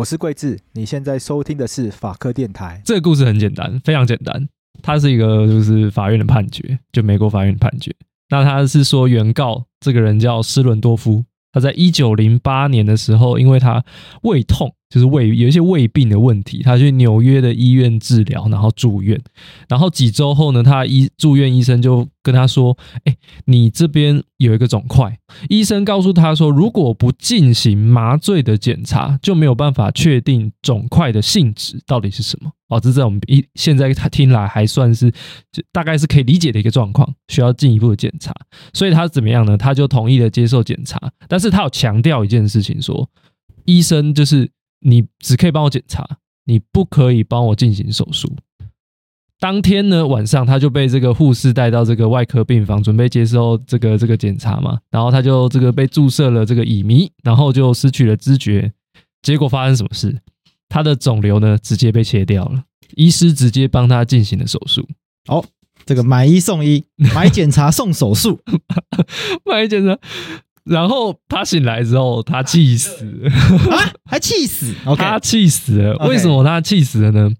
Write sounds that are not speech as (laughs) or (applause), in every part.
我是桂智，你现在收听的是法科电台。这个故事很简单，非常简单。它是一个就是法院的判决，就美国法院的判决。那他是说，原告这个人叫施伦多夫，他在一九零八年的时候，因为他胃痛。就是胃有一些胃病的问题，他去纽约的医院治疗，然后住院，然后几周后呢，他医住院医生就跟他说：“哎，你这边有一个肿块。”医生告诉他说：“如果不进行麻醉的检查，就没有办法确定肿块的性质到底是什么。”哦，这在我们一现在他听来还算是就大概是可以理解的一个状况，需要进一步的检查。所以他怎么样呢？他就同意了接受检查，但是他有强调一件事情说，说医生就是。你只可以帮我检查，你不可以帮我进行手术。当天呢，晚上，他就被这个护士带到这个外科病房，准备接受这个这个检查嘛。然后他就这个被注射了这个乙醚，然后就失去了知觉。结果发生什么事？他的肿瘤呢，直接被切掉了。医师直接帮他进行了手术。哦，这个买一送一，(laughs) 买检查送手术，买检查。然后他醒来之后，他气死了啊！还气死？(laughs) Okay. 他气死了。为什么他气死了呢？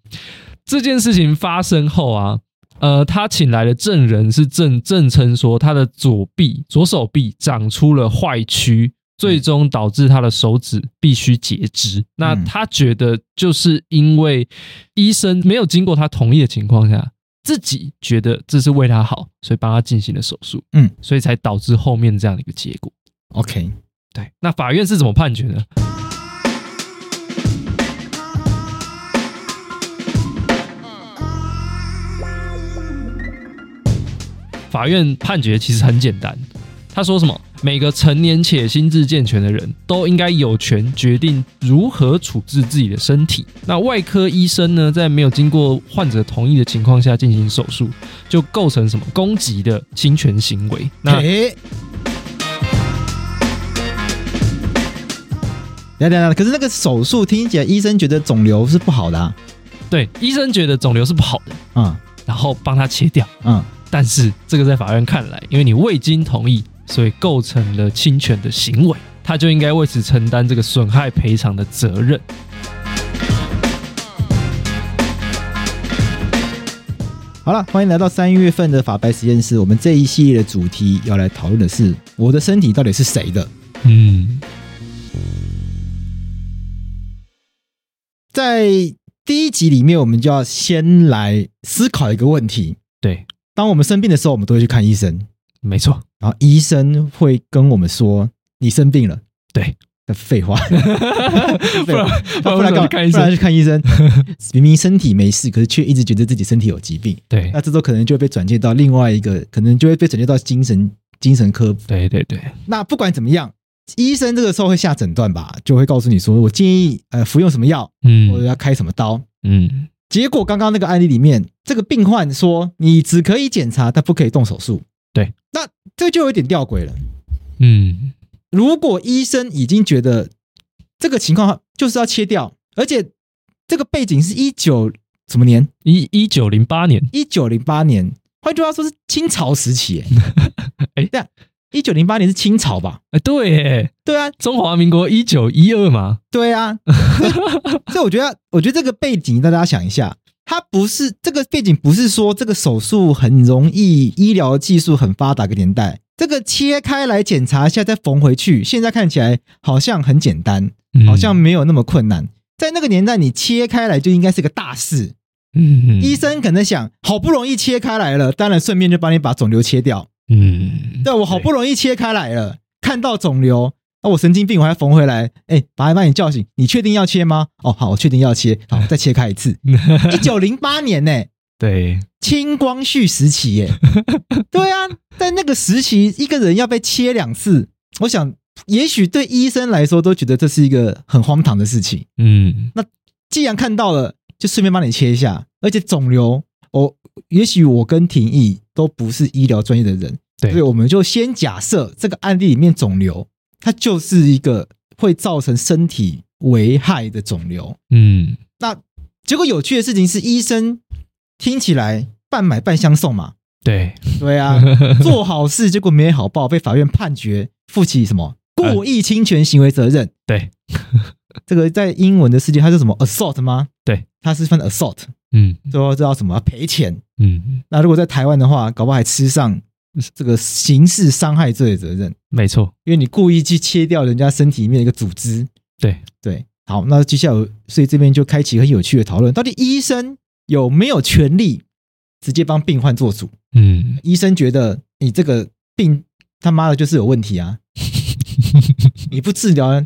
这件事情发生后啊，呃，他请来的证人是证证称说，他的左臂、左手臂长出了坏疽，最终导致他的手指必须截肢。那他觉得，就是因为医生没有经过他同意的情况下，自己觉得这是为他好，所以帮他进行了手术。嗯，所以才导致后面这样的一个结果。OK，对，那法院是怎么判决的？法院判决其实很简单，他说什么？每个成年且心智健全的人都应该有权决定如何处置自己的身体。那外科医生呢，在没有经过患者同意的情况下进行手术，就构成什么攻击的侵权行为？那。等等，可是那个手术听起来，医生觉得肿瘤是不好的啊。对，医生觉得肿瘤是不好的，嗯，然后帮他切掉，嗯。但是这个在法院看来，因为你未经同意，所以构成了侵权的行为，他就应该为此承担这个损害赔偿的责任。好了，欢迎来到三月份的法白实验室。我们这一系列的主题要来讨论的是，我的身体到底是谁的？嗯。在第一集里面，我们就要先来思考一个问题。对，当我们生病的时候，我们都会去看医生，没错。然后医生会跟我们说：“你生病了。”对，(laughs) 废话，不然不然干嘛看医生？不然去看医生，(laughs) 明明身体没事，可是却一直觉得自己身体有疾病。对，那这时候可能就会被转介到另外一个，可能就会被转介到精神精神科。对对对。那不管怎么样。医生这个时候会下诊断吧，就会告诉你说，我建议呃服用什么药，嗯，或者要开什么刀，嗯。结果刚刚那个案例里面，这个病患说你只可以检查，但不可以动手术。对，那这就有点吊诡了。嗯，如果医生已经觉得这个情况就是要切掉，而且这个背景是一九什么年？一一九零八年，一九零八年，换句话说是清朝时期。(laughs) (laughs) 哎，对啊，一九零八年是清朝吧？哎，对，对啊，中华民国一九一二嘛。对啊，(laughs) 所以我觉得，我觉得这个背景大家想一下，它不是这个背景，不是说这个手术很容易，医疗技术很发达个年代。这个切开来检查一下再缝回去，现在看起来好像很简单，好像没有那么困难。在那个年代，你切开来就应该是个大事。嗯，医生可能想，好不容易切开来了，当然顺便就帮你把肿瘤切掉。嗯，对，我好不容易切开来了，看到肿瘤，那我神经病我还缝回来，哎，把把你叫醒，你确定要切吗？哦，好，我确定要切，好，(laughs) 再切开一次。一九零八年呢？对，清光绪时期耶，(laughs) 对啊，在那个时期，一个人要被切两次，我想，也许对医生来说都觉得这是一个很荒唐的事情。嗯，那既然看到了，就顺便帮你切一下，而且肿瘤，我也许我跟廷义都不是医疗专业的人，对，所以我们就先假设这个案例里面肿瘤，它就是一个会造成身体危害的肿瘤。嗯，那结果有趣的事情是医生。听起来半买半相送嘛？对对啊，(laughs) 做好事结果没好报，被法院判决负起什么故意侵权行为责任？对，这个在英文的世界它是什么 assault 吗？对，它是分 assault，嗯，最后知道什么赔钱？嗯，那如果在台湾的话，搞不好还吃上这个刑事伤害罪的责任。没错，因为你故意去切掉人家身体里面的一个组织。对对，好，那接下来所以这边就开启很有趣的讨论，到底医生。有没有权利直接帮病患做主？嗯，医生觉得你这个病他妈的就是有问题啊！(laughs) 你不治疗，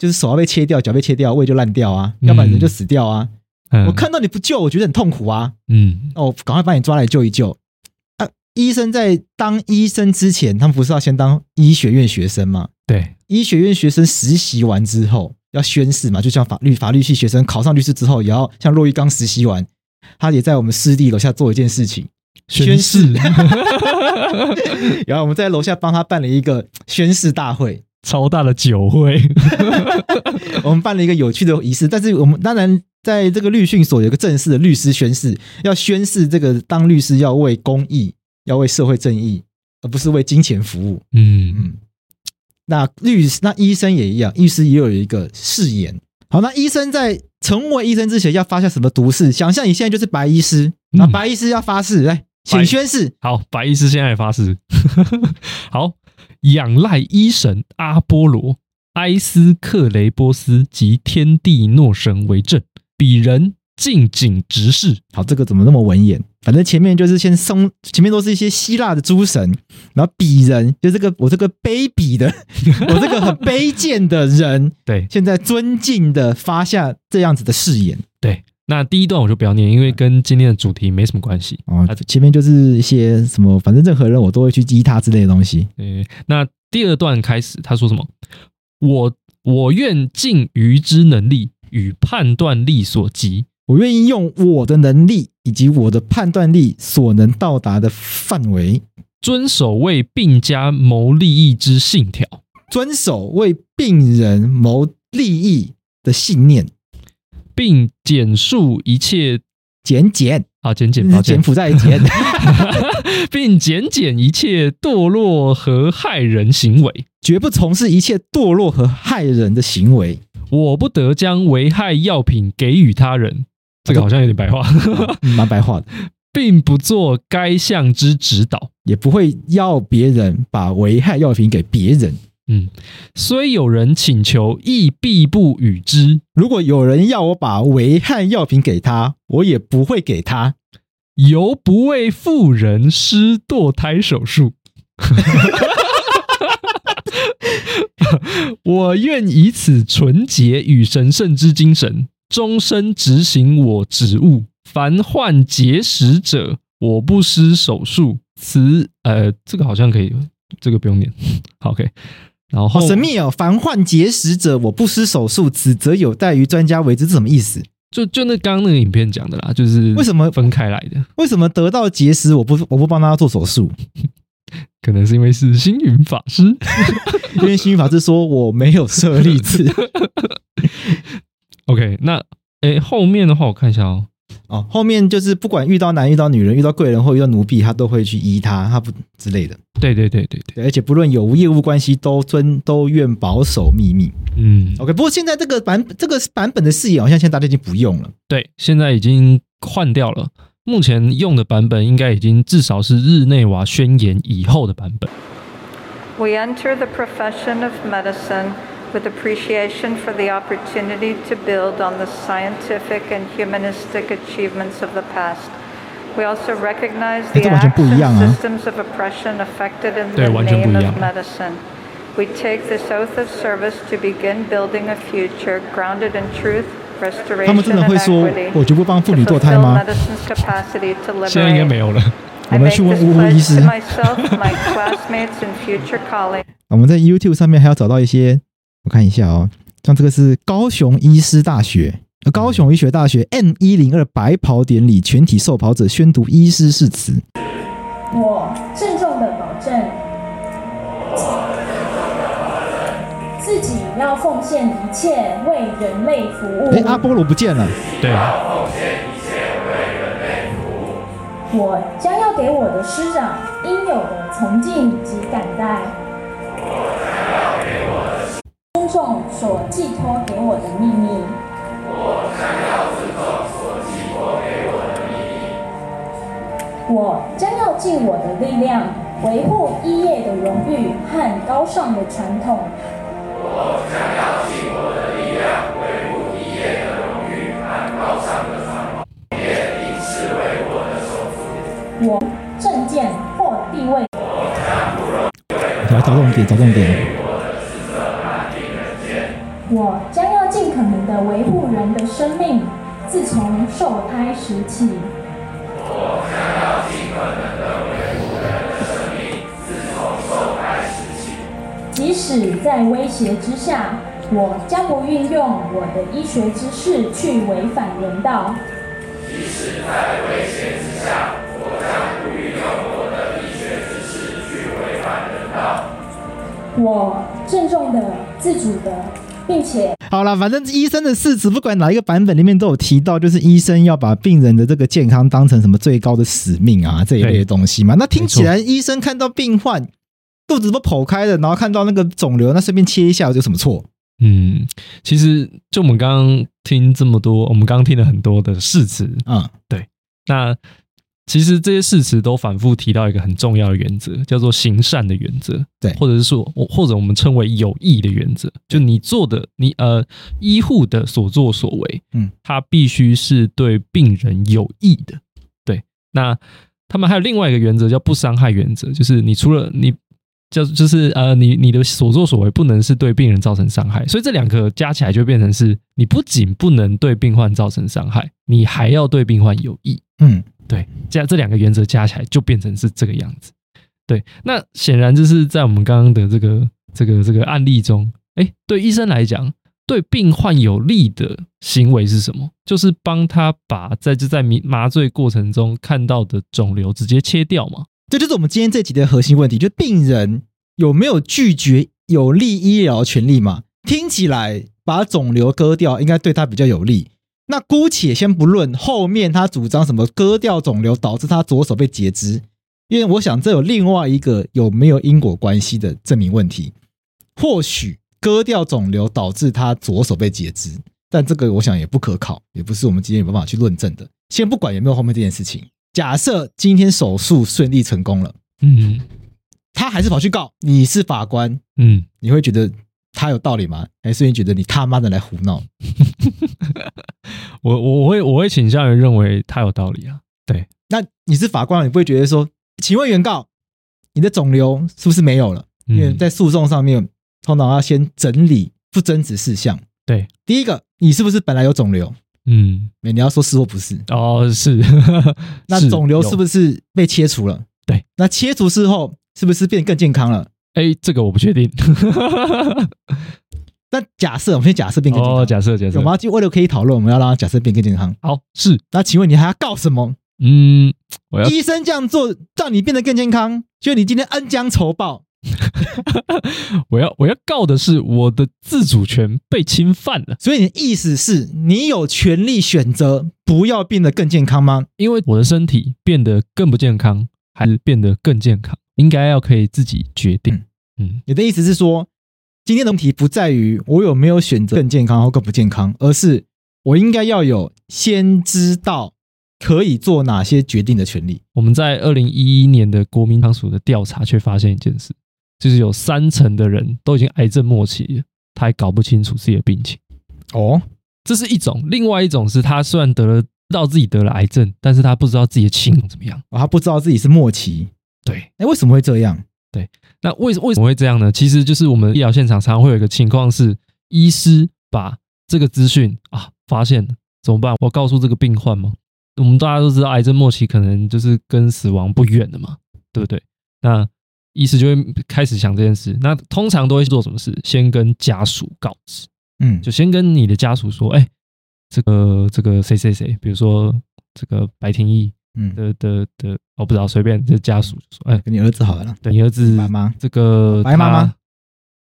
就是手要被切掉，脚被切掉，胃就烂掉啊，要不然人就死掉啊！嗯、我看到你不救，我觉得很痛苦啊！嗯，哦，赶快把你抓来救一救啊！医生在当医生之前，他们不是要先当医学院学生吗？对，医学院学生实习完之后要宣誓嘛，就像法律法律系学生考上律师之后，也要像骆玉刚实习完。他也在我们师弟楼下做一件事情，宣誓。(laughs) 然后我们在楼下帮他办了一个宣誓大会，超大的酒会。(laughs) 我们办了一个有趣的仪式，但是我们当然在这个律训所有个正式的律师宣誓，要宣誓这个当律师要为公益，要为社会正义，而不是为金钱服务。嗯嗯。那律师，那医生也一样，律师也有一个誓言。好，那医生在成为医生之前要发下什么毒誓？想象你现在就是白医师，那白医师要发誓，来，请宣誓。好，白医师现在发誓。(laughs) 好，仰赖医神阿波罗、埃斯克雷波斯及天地诺神为证，彼人。敬景直视，好，这个怎么那么文言？反正前面就是先松，前面都是一些希腊的诸神，然后鄙人就这个我这个卑鄙的，(laughs) 我这个很卑贱的人，(laughs) 对，现在尊敬的发下这样子的誓言。对，那第一段我就不要念，因为跟今天的主题没什么关系啊。前面就是一些什么，反正任何人我都会去激他之类的东西。对，那第二段开始，他说什么？我我愿尽愚之能力与判断力所及。我愿意用我的能力以及我的判断力所能到达的范围，遵守为病家谋利益之信条，遵守为病人谋利益的信念，并简述一切。简简。啊减减，减负债减，(laughs) 并减减一切堕落和害人行为，绝不从事一切堕落和害人的行为。我不得将危害药品给予他人。这个好像有点白话，(laughs) 蛮白话的，(laughs) 并不做该项之指导，也不会要别人把危害药品给别人。嗯，虽有人请求，亦必不与之。如果有人要我把危害药品给他，我也不会给他。犹不为妇人施堕胎手术。(laughs) (laughs) 我愿以此纯洁与神圣之精神。终身执行我职务，凡患结石者，我不施手术。此呃，这个好像可以，这个不用念。(laughs) 好，OK。然后好神秘哦，凡患结石者，我不施手术，此则有待于专家为之。这什么意思？就就那刚刚那个影片讲的啦，就是为什么分开来的？为什么得到结石我不我不帮他做手术？(laughs) 可能是因为是星云法师，(laughs) 因为星云法师说我没有舍利子。(laughs) OK，那诶后面的话我看一下哦。哦，后面就是不管遇到男遇到女人遇到贵人或遇到奴婢，他都会去依他，他不之类的。对对对对对，而且不论有无业务关系，都尊都愿保守秘密。嗯，OK。不过现在这个版这个版本的视野，好像现在大家已经不用了。对，现在已经换掉了。目前用的版本应该已经至少是日内瓦宣言以后的版本。We enter the profession of medicine. With appreciation for the opportunity to build on the scientific and humanistic achievements of the past, we also recognize the action systems of oppression affected in the name of medicine. We take this oath of service to begin building a future grounded in truth, 他们真的会说“我绝不帮妇女堕胎”吗？现在应该没有了。我们去问乌龟医师。我们在 YouTube 上面还要找到一些，我看一下哦，像这个是高雄医师大学，高雄医学大学 N 一零二白袍典礼全体受袍者宣读医师誓词。我郑重的保证，自己。要奉献一切为人类服务。哎，阿波罗不见了。对。奉献一切为人类服务我将要给我的师长应有的崇敬及感戴。尊重所寄托给我的秘密。我将要尊重所寄托给我的秘密。我将要尽我的力量维护医业的荣誉和高尚的传统。我将要尽我的力量维护一夜的荣誉和高尚的视为我的。我政见或地位。我将不容来找重点，找重点。我将要尽可能的维护人的生命，自从受胎时起。我将要尽可能的即使在威胁之下，我将不运用我的医学知识去违反人道。即使在威胁之下，我将不运用我的医学知识去违反人道。我郑重的、自主的。并且好了，反正医生的誓词，不管哪一个版本里面都有提到，就是医生要把病人的这个健康当成什么最高的使命啊，这一类的东西嘛。那听起来，医生看到病患肚子都剖开了，然后看到那个肿瘤，那顺便切一下，有什么错？嗯，其实就我们刚刚听这么多，我们刚刚听了很多的誓词啊、嗯，对，那。其实这些誓词都反复提到一个很重要的原则，叫做行善的原则，对，或者是说，或者我们称为有益的原则，就你做的，你呃医护的所作所为，嗯，它必须是对病人有益的，对。那他们还有另外一个原则叫不伤害原则，就是你除了你叫就是呃你你的所作所为不能是对病人造成伤害，所以这两个加起来就变成是你不仅不能对病患造成伤害，你还要对病患有益，嗯。对，这样这两个原则加起来就变成是这个样子。对，那显然就是在我们刚刚的这个这个这个案例中，哎，对医生来讲，对病患有利的行为是什么？就是帮他把在就在麻醉过程中看到的肿瘤直接切掉嘛。这就是我们今天这集的核心问题，就病人有没有拒绝有利医疗权利嘛？听起来把肿瘤割掉应该对他比较有利。那姑且先不论后面他主张什么割掉肿瘤导致他左手被截肢，因为我想这有另外一个有没有因果关系的证明问题。或许割掉肿瘤导致他左手被截肢，但这个我想也不可考，也不是我们今天有办法去论证的。先不管有没有后面这件事情，假设今天手术顺利成功了，嗯，他还是跑去告，你是法官，嗯，你会觉得？他有道理吗？还是你觉得你他妈的来胡闹？(laughs) 我我会我会倾向于认为他有道理啊。对，那你是法官，你不会觉得说，请问原告，你的肿瘤是不是没有了？因为在诉讼上面，通常要先整理不争执事项。对，第一个，你是不是本来有肿瘤？嗯，你要说是或不是？哦，是。(laughs) 那肿瘤是不是被切除了？对，那切除之后是不是变得更健康了？哎，这个我不确定。(laughs) 那假设我们先假设变更健康，哦，假设假设，我们要就为了可以讨论，我们要让他假设变更健康。好，是。那请问你还要告什么？嗯，我要医生这样做让你变得更健康，就你今天恩将仇报。(laughs) 我要我要告的是我的自主权被侵犯了。所以你的意思是你有权利选择不要变得更健康吗？因为我的身体变得更不健康，还是变得更健康，应该要可以自己决定。嗯，嗯，你的意思是说，今天的问题不在于我有没有选择更健康或更不健康，而是我应该要有先知道可以做哪些决定的权利。我们在二零一一年的国民健康署的调查却发现一件事。就是有三成的人都已经癌症末期了，他还搞不清楚自己的病情。哦，这是一种，另外一种是他虽然得了，知道自己得了癌症，但是他不知道自己的情况怎么样，哦，他不知道自己是末期。对，哎，为什么会这样？对，那为为什么会这样呢？其实就是我们医疗现场常常会有一个情况是，医师把这个资讯啊发现了，怎么办？我告诉这个病患吗？我们大家都知道，癌症末期可能就是跟死亡不远的嘛，对不对？那医师就会开始想这件事，那通常都会做什么事？先跟家属告知，嗯，就先跟你的家属说，哎，这个这个谁谁谁，比如说这个白廷义，嗯的的的，我不知道，随便这家属说，哎，跟你儿子好了，对你儿子妈妈，这个白妈妈，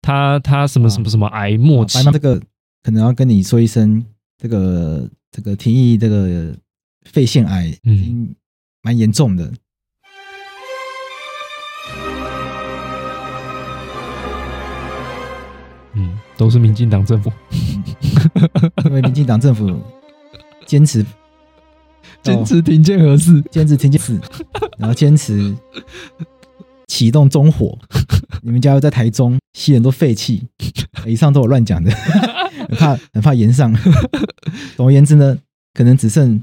他他什么什么什么癌末期，白妈这个可能要跟你说一声，这个这个廷义这个肺腺癌，嗯，蛮严重的。嗯，都是民进党政府，因为民进党政府坚持 (laughs) 坚持停建核四，坚持停建四，(laughs) 然后坚持启动中火。你们家又在台中吸很多废气，以上都有乱讲的，(laughs) 很怕很怕延上。总而言之呢，可能只剩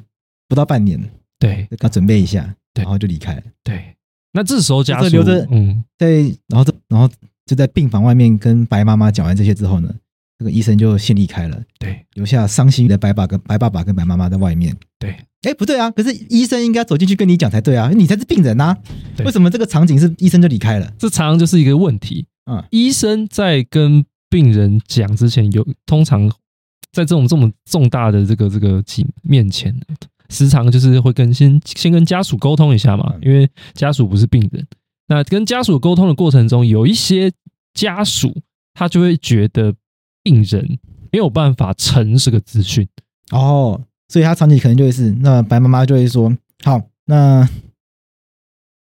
不到半年，对，要准备一下，对，然后就离开了。对，那这时候家属留着，嗯，在然后这然后。就在病房外面跟白妈妈讲完这些之后呢，这个医生就先离开了。对，留下伤心的白爸跟白爸爸跟白妈妈在外面。对，哎，不对啊，可是医生应该走进去跟你讲才对啊，你才是病人啊。为什么这个场景是医生就离开了？这常常就是一个问题。嗯，医生在跟病人讲之前，有通常在这种这么重大的这个这个景面前，时常就是会跟先先跟家属沟通一下嘛，因为家属不是病人。那跟家属沟通的过程中，有一些家属他就会觉得病人没有办法承这个资讯哦，所以他长期可能就会是那白妈妈就会说：“好，那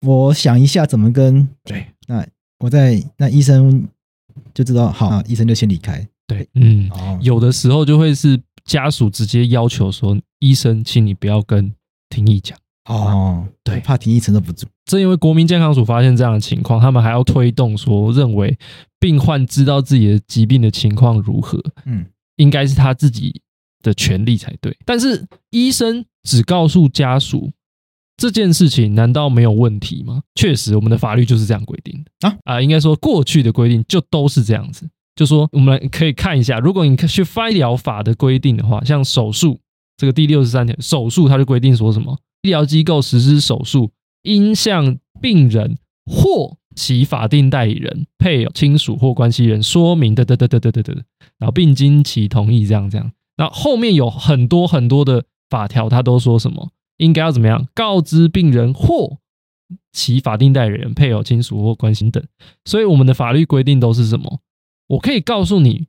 我想一下怎么跟对，那我在那医生就知道好，那医生就先离开。对，嗯，哦，有的时候就会是家属直接要求说：医生，请你不要跟廷议讲。”哦，对，怕廷议承受不住。正因为国民健康署发现这样的情况，他们还要推动说，认为病患知道自己的疾病的情况如何，嗯，应该是他自己的权利才对。但是医生只告诉家属这件事情，难道没有问题吗？确实，我们的法律就是这样规定的啊啊，应该说过去的规定就都是这样子。就说我们来可以看一下，如果你去翻医疗法的规定的话，像手术这个第六十三条，手术它就规定说什么？医疗机构实施手术，应向病人或其法定代理人、配偶、亲属或关系人说明的，的的的的的的，然后并经其同意，这样这样。那后面有很多很多的法条，他都说什么？应该要怎么样？告知病人或其法定代理人、配偶、亲属或关系等。所以我们的法律规定都是什么？我可以告诉你，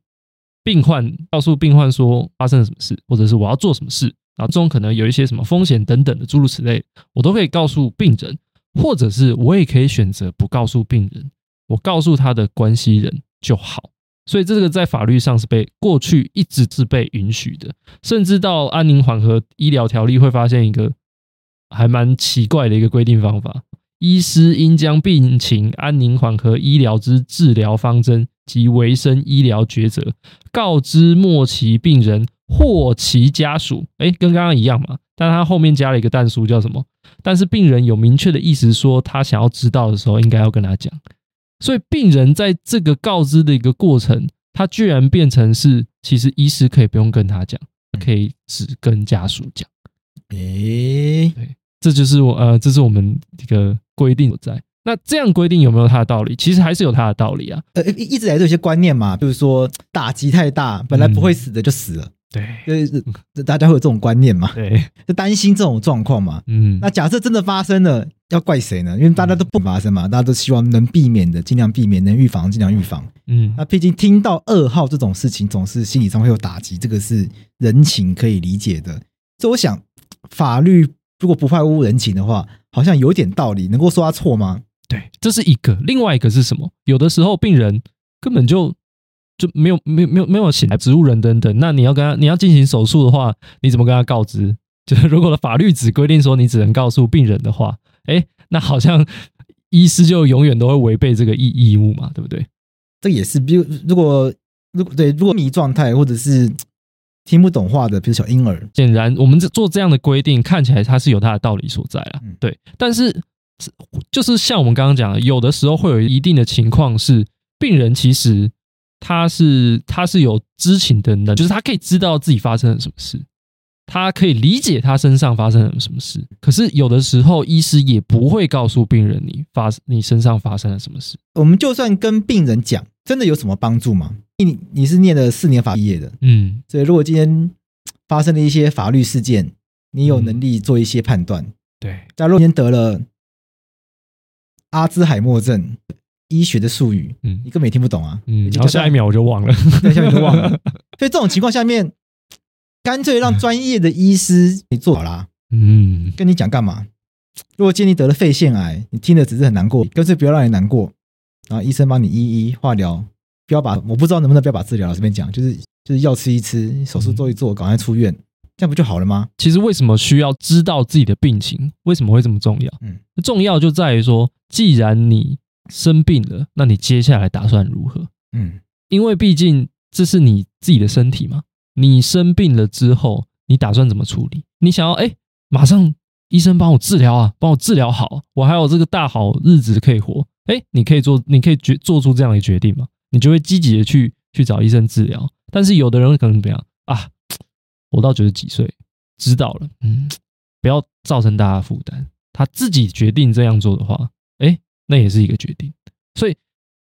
病患告诉病患说发生了什么事，或者是我要做什么事。然后中可能有一些什么风险等等的诸如此类，我都可以告诉病人，或者是我也可以选择不告诉病人，我告诉他的关系人就好。所以这个在法律上是被过去一直是被允许的，甚至到安宁缓和医疗条例会发现一个还蛮奇怪的一个规定方法：医师应将病情安宁缓和医疗之治疗方针及维生医疗抉择告知末期病人。或其家属，哎，跟刚刚一样嘛，但他后面加了一个但书，叫什么？但是病人有明确的意思说，他想要知道的时候，应该要跟他讲。所以病人在这个告知的一个过程，他居然变成是，其实医师可以不用跟他讲，可以只跟家属讲。哎，对，这就是我呃，这是我们这个规定所在。那这样规定有没有它的道理？其实还是有它的道理啊。呃，一一直来都有些观念嘛，比如说打击太大，本来不会死的就死了。嗯对，就是大家会有这种观念嘛？对，就担心这种状况嘛。嗯，那假设真的发生了，要怪谁呢？因为大家都不发生嘛，大家都希望能避免的尽量避免，能预防尽量预防。嗯，那毕竟听到噩耗这种事情，总是心理上会有打击，这个是人情可以理解的。所以我想，法律如果不坏污人情的话，好像有点道理。能够说他错吗？对，这是一个。另外一个是什么？有的时候病人根本就。就没有没有没有没有写植物人等等，那你要跟他你要进行手术的话，你怎么跟他告知？(laughs) 就是如果的法律只规定说你只能告诉病人的话，哎，那好像医师就永远都会违背这个义义务嘛，对不对？这也是，比如如果如果对如果迷状态或者是听不懂话的，比如小婴儿，显然我们做这样的规定，看起来它是有它的道理所在啊。对，但是就是像我们刚刚讲的，有的时候会有一定的情况是病人其实。他是他是有知情的能，就是他可以知道自己发生了什么事，他可以理解他身上发生了什么事。可是有的时候，医师也不会告诉病人你发你身上发生了什么事。我们就算跟病人讲，真的有什么帮助吗？你你是念了四年法毕业的，嗯，所以如果今天发生了一些法律事件，你有能力做一些判断。对，假如今天得了阿兹海默症。医学的术语，嗯，你根本也听不懂啊，嗯，然后下一秒我就忘了，对，下一秒就忘了。(laughs) 所以这种情况下面，干脆让专业的医师你做好啦，嗯，跟你讲干嘛？如果今天你得了肺腺癌，你听了只是很难过，干脆不要让你难过，然后医生帮你医一化疗，不要把我不知道能不能不要把治疗了，这边讲就是就是药吃一吃，手术做一做，赶快出院，这样不就好了吗？其实为什么需要知道自己的病情？为什么会这么重要？嗯，重要就在于说，既然你生病了，那你接下来打算如何？嗯，因为毕竟这是你自己的身体嘛。你生病了之后，你打算怎么处理？你想要哎，马上医生帮我治疗啊，帮我治疗好，我还有这个大好日子可以活。哎，你可以做，你可以决做出这样的决定吗？你就会积极的去去找医生治疗。但是有的人可能怎么样啊？我到九十几岁，知道了，嗯，不要造成大家负担。他自己决定这样做的话，哎。那也是一个决定，所以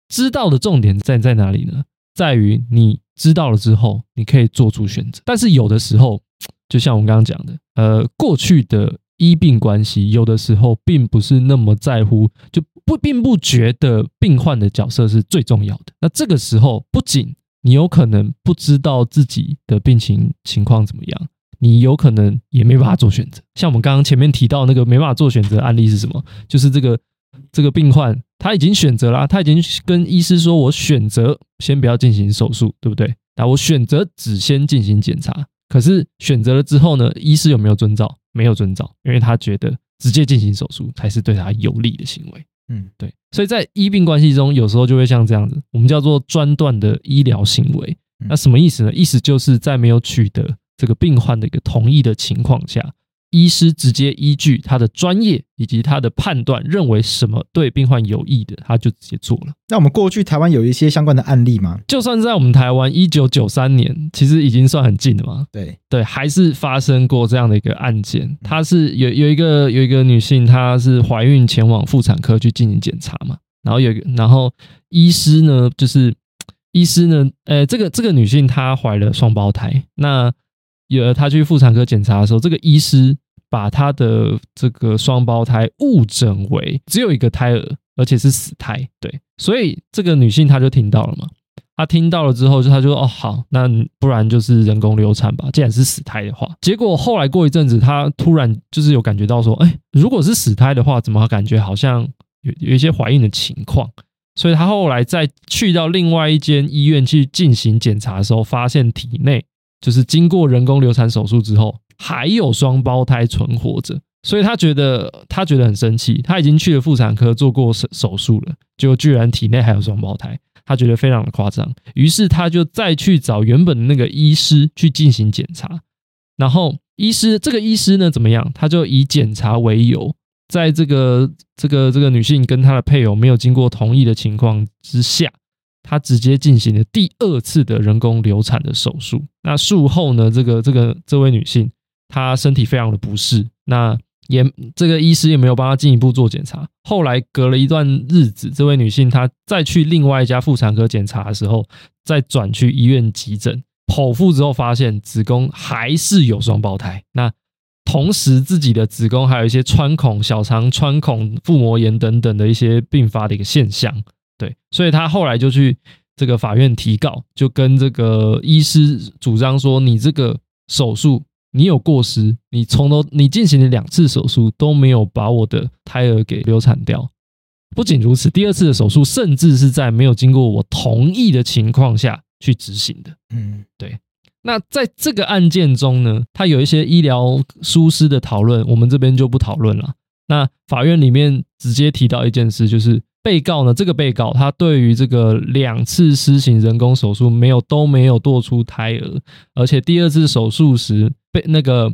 知道的重点在在哪里呢？在于你知道了之后，你可以做出选择。但是有的时候，就像我们刚刚讲的，呃，过去的医病关系，有的时候并不是那么在乎，就不并不觉得病患的角色是最重要的。那这个时候，不仅你有可能不知道自己的病情情况怎么样，你有可能也没办法做选择。像我们刚刚前面提到那个没办法做选择案例是什么？就是这个。这个病患他已经选择了，他已经跟医师说：“我选择先不要进行手术，对不对？那我选择只先进行检查。可是选择了之后呢？医师有没有遵照？没有遵照，因为他觉得直接进行手术才是对他有利的行为。嗯，对。所以在医病关系中，有时候就会像这样子，我们叫做专断的医疗行为。那什么意思呢？意思就是在没有取得这个病患的一个同意的情况下。医师直接依据他的专业以及他的判断，认为什么对病患有益的，他就直接做了。那我们过去台湾有一些相关的案例吗？就算在我们台湾一九九三年，其实已经算很近了嘛。对对，还是发生过这样的一个案件。她是有有一个有一个女性，她是怀孕前往妇产科去进行检查嘛，然后有一个然后医师呢，就是医师呢，呃，这个这个女性她怀了双胞胎，那。有他去妇产科检查的时候，这个医师把他的这个双胞胎误诊为只有一个胎儿，而且是死胎。对，所以这个女性她就听到了嘛，她听到了之后，就她就说：“哦，好，那不然就是人工流产吧。既然是死胎的话。”结果后来过一阵子，她突然就是有感觉到说：“哎，如果是死胎的话，怎么感觉好像有有一些怀孕的情况？”所以她后来再去到另外一间医院去进行检查的时候，发现体内。就是经过人工流产手术之后，还有双胞胎存活着，所以他觉得他觉得很生气，他已经去了妇产科做过手手术了，就居然体内还有双胞胎，他觉得非常的夸张，于是他就再去找原本的那个医师去进行检查，然后医师这个医师呢怎么样？他就以检查为由，在这个这个这个女性跟她的配偶没有经过同意的情况之下。他直接进行了第二次的人工流产的手术。那术后呢，这个这个这位女性她身体非常的不适。那也这个医师也没有帮她进一步做检查。后来隔了一段日子，这位女性她再去另外一家妇产科检查的时候，再转去医院急诊剖腹之后，发现子宫还是有双胞胎。那同时自己的子宫还有一些穿孔、小肠穿孔、腹膜炎等等的一些并发的一个现象。对，所以他后来就去这个法院提告，就跟这个医师主张说：“你这个手术。”你有过失，你从头你进行了两次手术都没有把我的胎儿给流产掉。不仅如此，第二次的手术甚至是在没有经过我同意的情况下去执行的。嗯，对。那在这个案件中呢，他有一些医疗疏失的讨论，我们这边就不讨论了。那法院里面直接提到一件事，就是。被告呢？这个被告他对于这个两次施行人工手术没有都没有堕出胎儿，而且第二次手术时被那个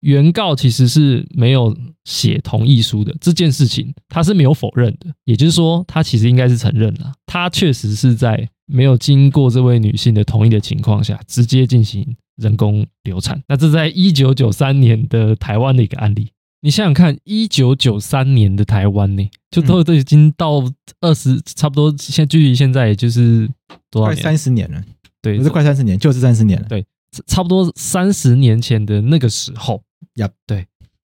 原告其实是没有写同意书的这件事情，他是没有否认的。也就是说，他其实应该是承认了，他确实是在没有经过这位女性的同意的情况下直接进行人工流产。那这在一九九三年的台湾的一个案例。你想想看，一九九三年的台湾呢，就都都已经到二十、嗯，差不多现距离现在也就是多少年？快三十年了。对，不是快三十年，就是三十年了。对，差不多三十年前的那个时候呀。对，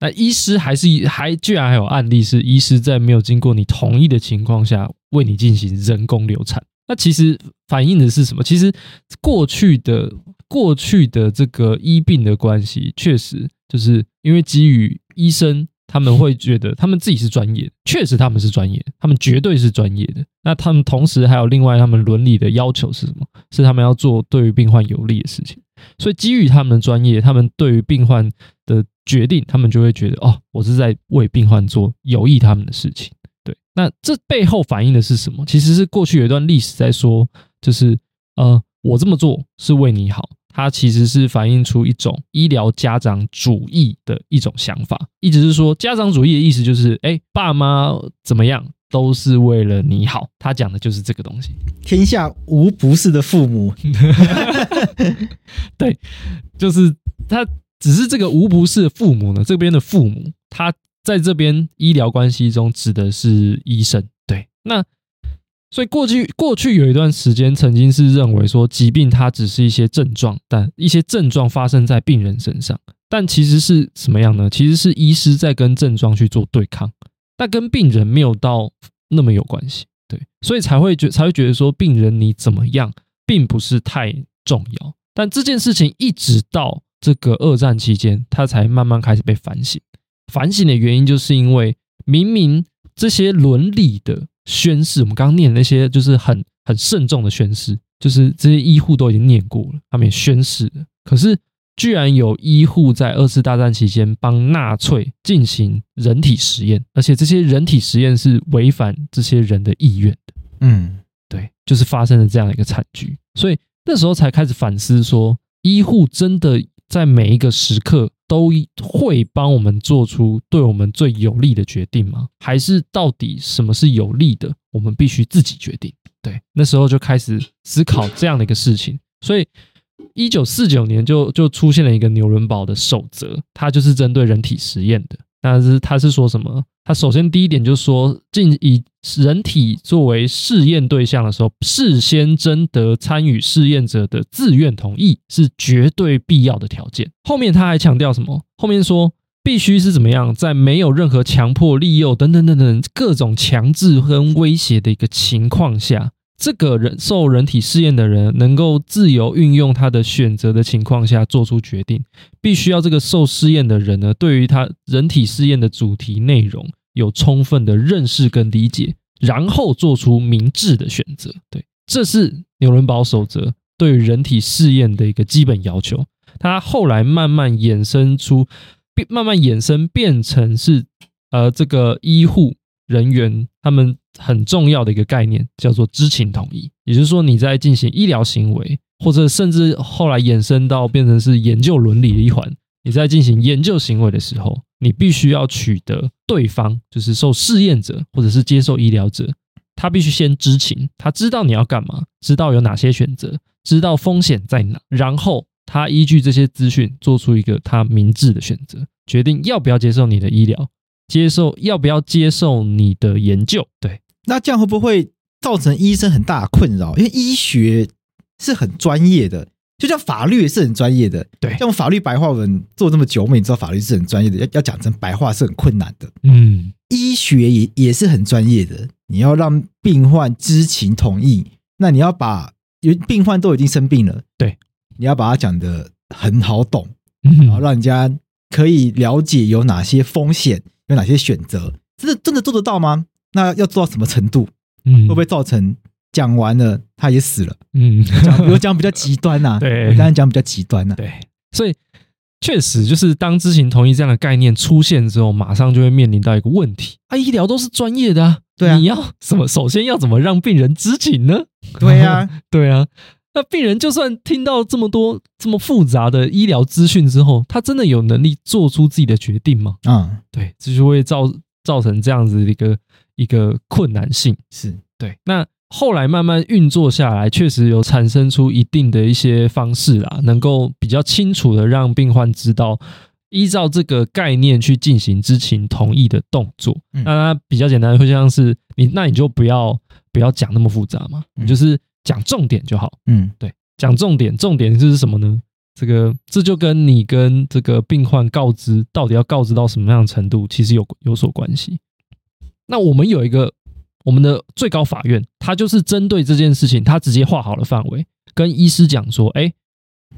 那医师还是还居然还有案例是医师在没有经过你同意的情况下为你进行人工流产。那其实反映的是什么？其实过去的过去的这个医病的关系，确实就是因为基于。医生他们会觉得他们自己是专业，确实他们是专业，他们绝对是专业的。那他们同时还有另外他们伦理的要求是什么？是他们要做对于病患有利的事情。所以基于他们的专业，他们对于病患的决定，他们就会觉得哦，我是在为病患做有益他们的事情。对，那这背后反映的是什么？其实是过去有一段历史在说，就是呃，我这么做是为你好。它其实是反映出一种医疗家长主义的一种想法，一直是说，家长主义的意思就是，哎，爸妈怎么样都是为了你好。他讲的就是这个东西。天下无不是的父母，(laughs) 对，就是他只是这个无不是的父母呢。这边的父母，他在这边医疗关系中指的是医生。对，那。所以过去过去有一段时间，曾经是认为说疾病它只是一些症状，但一些症状发生在病人身上，但其实是什么样呢？其实是医师在跟症状去做对抗，但跟病人没有到那么有关系，对，所以才会觉才会觉得说病人你怎么样，并不是太重要。但这件事情一直到这个二战期间，他才慢慢开始被反省。反省的原因就是因为明明这些伦理的。宣誓，我们刚刚念的那些就是很很慎重的宣誓，就是这些医护都已经念过了，他们也宣誓了。可是，居然有医护在二次大战期间帮纳粹进行人体实验，而且这些人体实验是违反这些人的意愿的。嗯，对，就是发生了这样一个惨剧。所以那时候才开始反思说，医护真的在每一个时刻。都会帮我们做出对我们最有利的决定吗？还是到底什么是有利的？我们必须自己决定。对，那时候就开始思考这样的一个事情。所以，一九四九年就就出现了一个纽伦堡的守则，它就是针对人体实验的。但是他是说什么？他首先第一点就是说，进以人体作为试验对象的时候，事先征得参与试验者的自愿同意是绝对必要的条件。后面他还强调什么？后面说必须是怎么样，在没有任何强迫、利诱等等等等各种强制跟威胁的一个情况下。这个人受人体试验的人能够自由运用他的选择的情况下做出决定，必须要这个受试验的人呢，对于他人体试验的主题内容有充分的认识跟理解，然后做出明智的选择。对，这是纽伦堡守则对人体试验的一个基本要求。他后来慢慢衍生出，变慢慢衍生变成是呃这个医护人员他们。很重要的一个概念叫做知情同意，也就是说你在进行医疗行为，或者甚至后来衍生到变成是研究伦理的一环，你在进行研究行为的时候，你必须要取得对方，就是受试验者或者是接受医疗者，他必须先知情，他知道你要干嘛，知道有哪些选择，知道风险在哪，然后他依据这些资讯做出一个他明智的选择，决定要不要接受你的医疗，接受要不要接受你的研究。对，那这样会不会造成医生很大的困扰？因为医学是很专业的，就像法律也是很专业的。对，像法律白话文做这么久，我们也知道法律是很专业的，要要讲成白话是很困难的。嗯，医学也也是很专业的，你要让病患知情同意，那你要把因为病患都已经生病了，对。你要把它讲的很好懂，嗯，然后让人家可以了解有哪些风险，有哪些选择，真的真的做得到吗？那要做到什么程度？嗯，会不会造成讲完了他也死了？嗯，讲我讲比较极端呐、啊，(laughs) 对，当然讲比较极端呐、啊，对，所以确实就是当知情同意这样的概念出现之后，马上就会面临到一个问题啊，医疗都是专业的啊，对啊，你要什么？首先要怎么让病人知情呢？对啊，(laughs) 对啊。那病人就算听到这么多这么复杂的医疗资讯之后，他真的有能力做出自己的决定吗？啊、嗯，对，这就会造造成这样子的一个一个困难性。是对。那后来慢慢运作下来，确实有产生出一定的一些方式啦，能够比较清楚的让病患知道，依照这个概念去进行知情同意的动作。嗯、那它比较简单，会像是你，那你就不要不要讲那么复杂嘛，你就是。讲重点就好，嗯，对，讲重点，重点就是什么呢？这个这就跟你跟这个病患告知到底要告知到什么样的程度，其实有有所关系。那我们有一个我们的最高法院，他就是针对这件事情，他直接画好了范围，跟医师讲说，哎，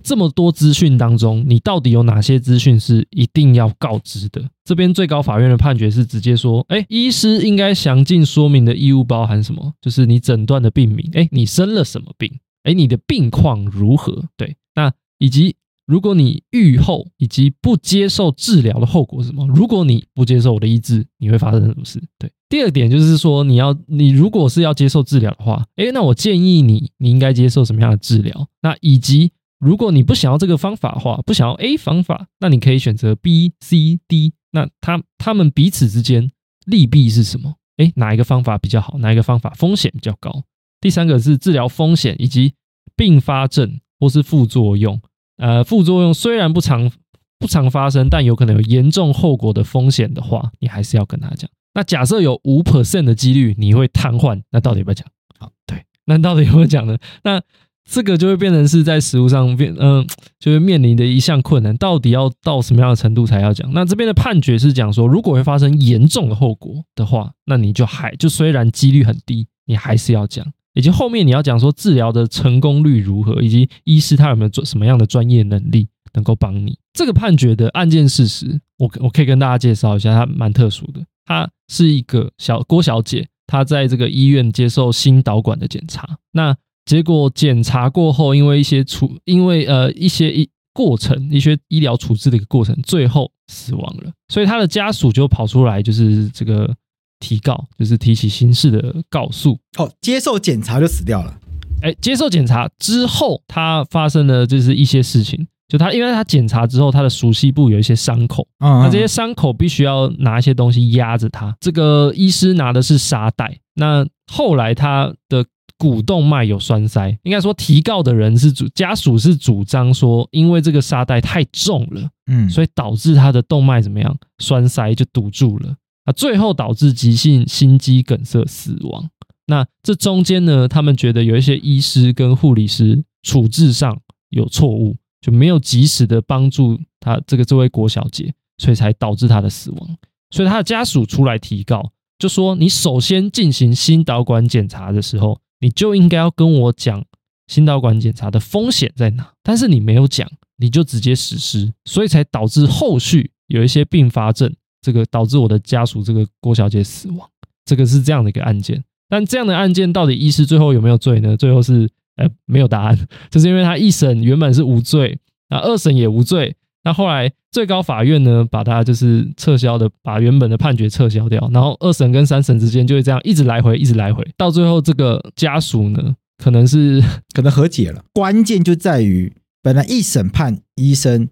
这么多资讯当中，你到底有哪些资讯是一定要告知的？这边最高法院的判决是直接说，哎，医师应该详尽说明的义务包含什么？就是你诊断的病名，哎，你生了什么病？哎，你的病况如何？对，那以及如果你愈后以及不接受治疗的后果是什么？如果你不接受我的医治，你会发生什么事？对，第二点就是说，你要你如果是要接受治疗的话，哎，那我建议你，你应该接受什么样的治疗？那以及如果你不想要这个方法的话，不想要 A 方法，那你可以选择 B、C、D。那他他们彼此之间利弊是什么？诶，哪一个方法比较好？哪一个方法风险比较高？第三个是治疗风险以及并发症或是副作用。呃，副作用虽然不常不常发生，但有可能有严重后果的风险的话，你还是要跟他讲。那假设有五 percent 的几率你会瘫痪，那到底要不要讲？好，对，那到底有没有讲呢？那这个就会变成是在实务上变，嗯、就会面临的一项困难，到底要到什么样的程度才要讲？那这边的判决是讲说，如果会发生严重的后果的话，那你就还就虽然几率很低，你还是要讲。以及后面你要讲说治疗的成功率如何，以及医师他有没有做什么样的专业能力能够帮你。这个判决的案件事实，我我可以跟大家介绍一下，它蛮特殊的。她是一个小郭小姐，她在这个医院接受心导管的检查，那。结果检查过后，因为一些处，因为呃一些一过程，一些医疗处置的一个过程，最后死亡了。所以他的家属就跑出来，就是这个提告，就是提起刑事的告诉。哦，接受检查就死掉了。哎，接受检查之后，他发生了就是一些事情，就他因为他检查之后，他的熟悉部有一些伤口，那这些伤口必须要拿一些东西压着他。这个医师拿的是沙袋，那后来他的。股动脉有栓塞，应该说提告的人是主家属是主张说，因为这个沙袋太重了，嗯，所以导致他的动脉怎么样栓塞就堵住了啊，最后导致急性心肌梗塞死亡。那这中间呢，他们觉得有一些医师跟护理师处置上有错误，就没有及时的帮助他这个这位郭小姐，所以才导致她的死亡。所以他的家属出来提告，就说你首先进行心导管检查的时候。你就应该要跟我讲心导管检查的风险在哪，但是你没有讲，你就直接实施，所以才导致后续有一些并发症，这个导致我的家属这个郭小姐死亡，这个是这样的一个案件。但这样的案件到底医师最后有没有罪呢？最后是呃没有答案，就是因为他一审原本是无罪，啊二审也无罪。那后来最高法院呢，把它就是撤销的，把原本的判决撤销掉，然后二审跟三审之间就会这样一直来回，一直来回，到最后这个家属呢，可能是 (laughs) 可能和解了。关键就在于，本来一审判医生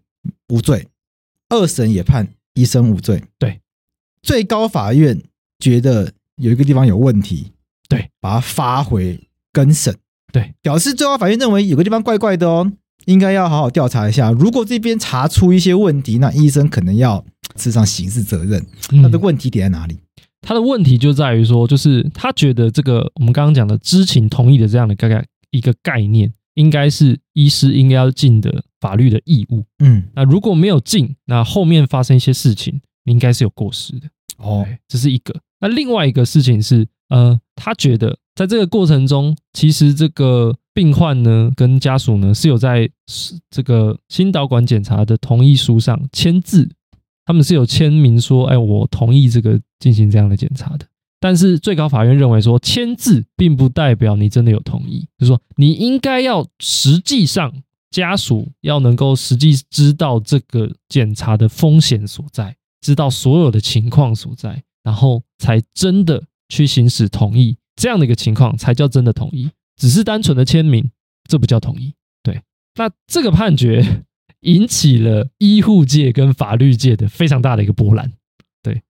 无罪，二审也判医生无罪，对，最高法院觉得有一个地方有问题，对，把它发回更审，对，表示最高法院认为有个地方怪怪的哦。应该要好好调查一下。如果这边查出一些问题，那医生可能要负上刑事责任。他的问题点在哪里？嗯他的问题就在于说，就是他觉得这个我们刚刚讲的知情同意的这样的概概一个概念，应该是医师应该要尽的法律的义务。嗯，那如果没有尽，那后面发生一些事情，你应该是有过失的。哦，这是一个。那另外一个事情是，呃，他觉得在这个过程中，其实这个病患呢跟家属呢是有在这个心导管检查的同意书上签字。他们是有签名说，哎，我同意这个进行这样的检查的。但是最高法院认为说，签字并不代表你真的有同意，就是说你应该要实际上家属要能够实际知道这个检查的风险所在，知道所有的情况所在，然后才真的去行使同意，这样的一个情况才叫真的同意。只是单纯的签名，这不叫同意。对，那这个判决。(laughs) 引起了医护界跟法律界的非常大的一个波澜，对，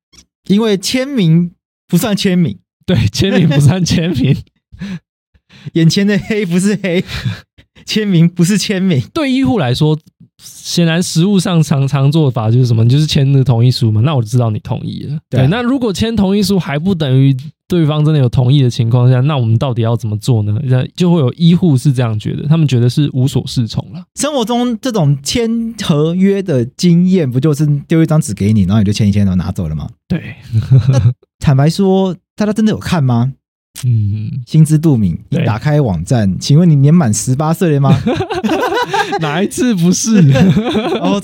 因为签名不算签名，对，签名不算签名，(laughs) 眼前的黑不是黑，(laughs) 签名不是签名，对医护来说，显然实务上常常做法就是什么，你就是签那个同意书嘛，那我就知道你同意了，对，那如果签同意书还不等于。对方真的有同意的情况下，那我们到底要怎么做呢？那就会有医护是这样觉得，他们觉得是无所适从了。生活中这种签合约的经验，不就是丢一张纸给你，然后你就签一签，然后拿走了吗？对。(laughs) 坦白说，大家真的有看吗？嗯，心知肚明。你打开网站，请问你年满十八岁了吗？(laughs) 哪一次不是？(laughs) 哦，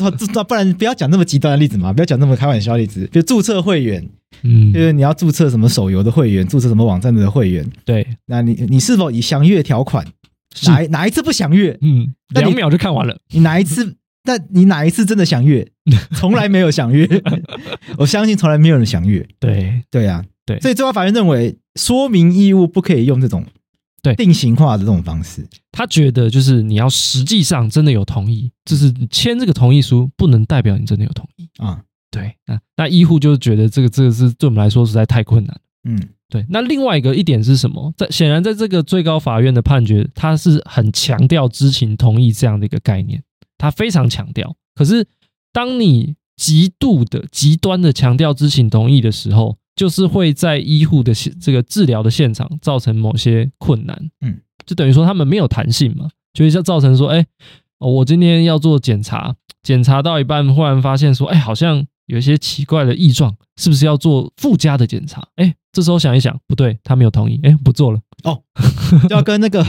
不然不要讲那么极端的例子嘛，不要讲那么开玩笑的例子，比如注册会员。嗯，就是你要注册什么手游的会员，注册什么网站的会员，对，那你你是否已详阅条款？哪哪一次不详阅？嗯，两秒就看完了。你哪一次？那你哪一次真的详阅？(laughs) 从来没有详阅，(laughs) 我相信从来没有人详阅。对对啊，对，所以最高法院认为，说明义务不可以用这种对定型化的这种方式。他觉得就是你要实际上真的有同意，就是签这个同意书，不能代表你真的有同意啊。对，那那医护就觉得这个这个是对我们来说实在太困难。嗯，对。那另外一个一点是什么？在显然在这个最高法院的判决，他是很强调知情同意这样的一个概念，他非常强调。可是当你极度的、极端的强调知情同意的时候，就是会在医护的这个治疗的现场造成某些困难。嗯，就等于说他们没有弹性嘛，就会造成说，哎，我今天要做检查，检查到一半，忽然发现说，哎，好像。有一些奇怪的异状，是不是要做附加的检查？哎，这时候想一想，不对，他没有同意，哎，不做了。哦，就 (laughs) 要跟那个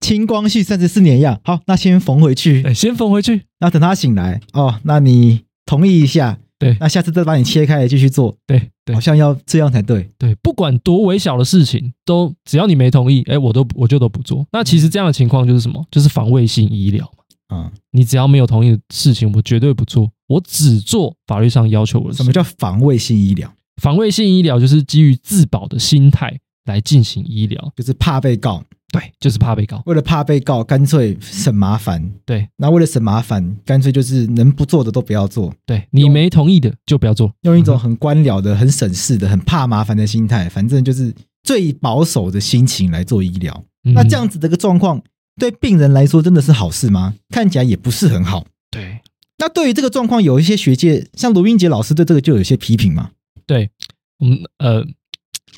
清光绪三十四年一样。好，那先缝回去，先缝回去。那等他醒来，哦，那你同意一下，对，那下次再把你切开来继续做，对，对，好像要这样才对，对，不管多微小的事情，都只要你没同意，哎，我都我就都不做。那其实这样的情况就是什么？就是防卫性医疗嗯，你只要没有同意的事情，我绝对不做。我只做法律上要求我的事。什么叫防卫性医疗？防卫性医疗就是基于自保的心态来进行医疗，就是怕被告。对，就是怕被告。为了怕被告，干脆省麻烦。对，那为了省麻烦，干脆就是能不做的都不要做。对，你没同意的就不要做，用一种很官僚的、很省事的、很怕麻烦的心态，反正就是最保守的心情来做医疗。嗯、那这样子的一个状况。对病人来说真的是好事吗？看起来也不是很好。对，那对于这个状况，有一些学界，像卢英杰老师对这个就有一些批评嘛。对，我们呃，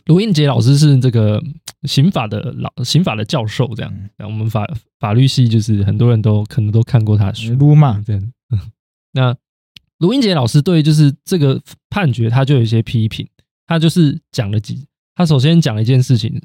卢英杰老师是这个刑法的老刑法的教授，这样。那我们法法律系就是很多人都可能都看过他的书，撸嘛这样。(laughs) 那卢英杰老师对就是这个判决，他就有一些批评。他就是讲了几，他首先讲了一件事情。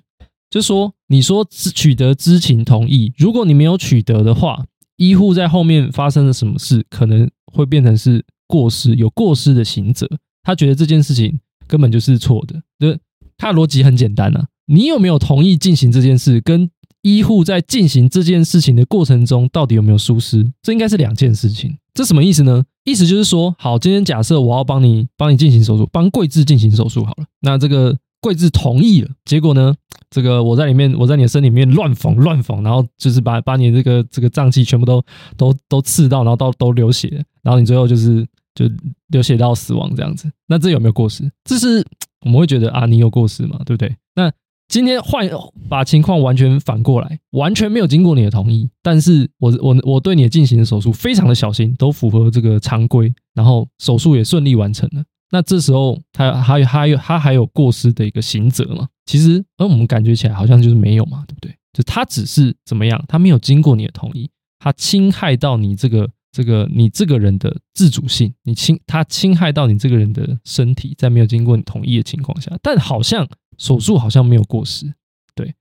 就说你说取得知情同意，如果你没有取得的话，医护在后面发生了什么事，可能会变成是过失，有过失的刑责。他觉得这件事情根本就是错的。就他的逻辑很简单啊，你有没有同意进行这件事，跟医护在进行这件事情的过程中到底有没有疏失，这应该是两件事情。这什么意思呢？意思就是说，好，今天假设我要帮你帮你进行手术，帮桂智进行手术好了，那这个。桂智同意了，结果呢？这个我在里面，我在你的身里面乱缝乱缝，然后就是把把你这个这个脏器全部都都都刺到，然后到都流血，然后你最后就是就流血到死亡这样子。那这有没有过失？这是我们会觉得啊，你有过失嘛，对不对？那今天换把情况完全反过来，完全没有经过你的同意，但是我我我对你的进行的手术非常的小心，都符合这个常规，然后手术也顺利完成了。那这时候他还有还有他还有过失的一个刑责吗？其实，而我们感觉起来好像就是没有嘛，对不对？就他只是怎么样，他没有经过你的同意，他侵害到你这个这个你这个人的自主性，你侵他侵害到你这个人的身体，在没有经过你同意的情况下，但好像手术好像没有过失。对，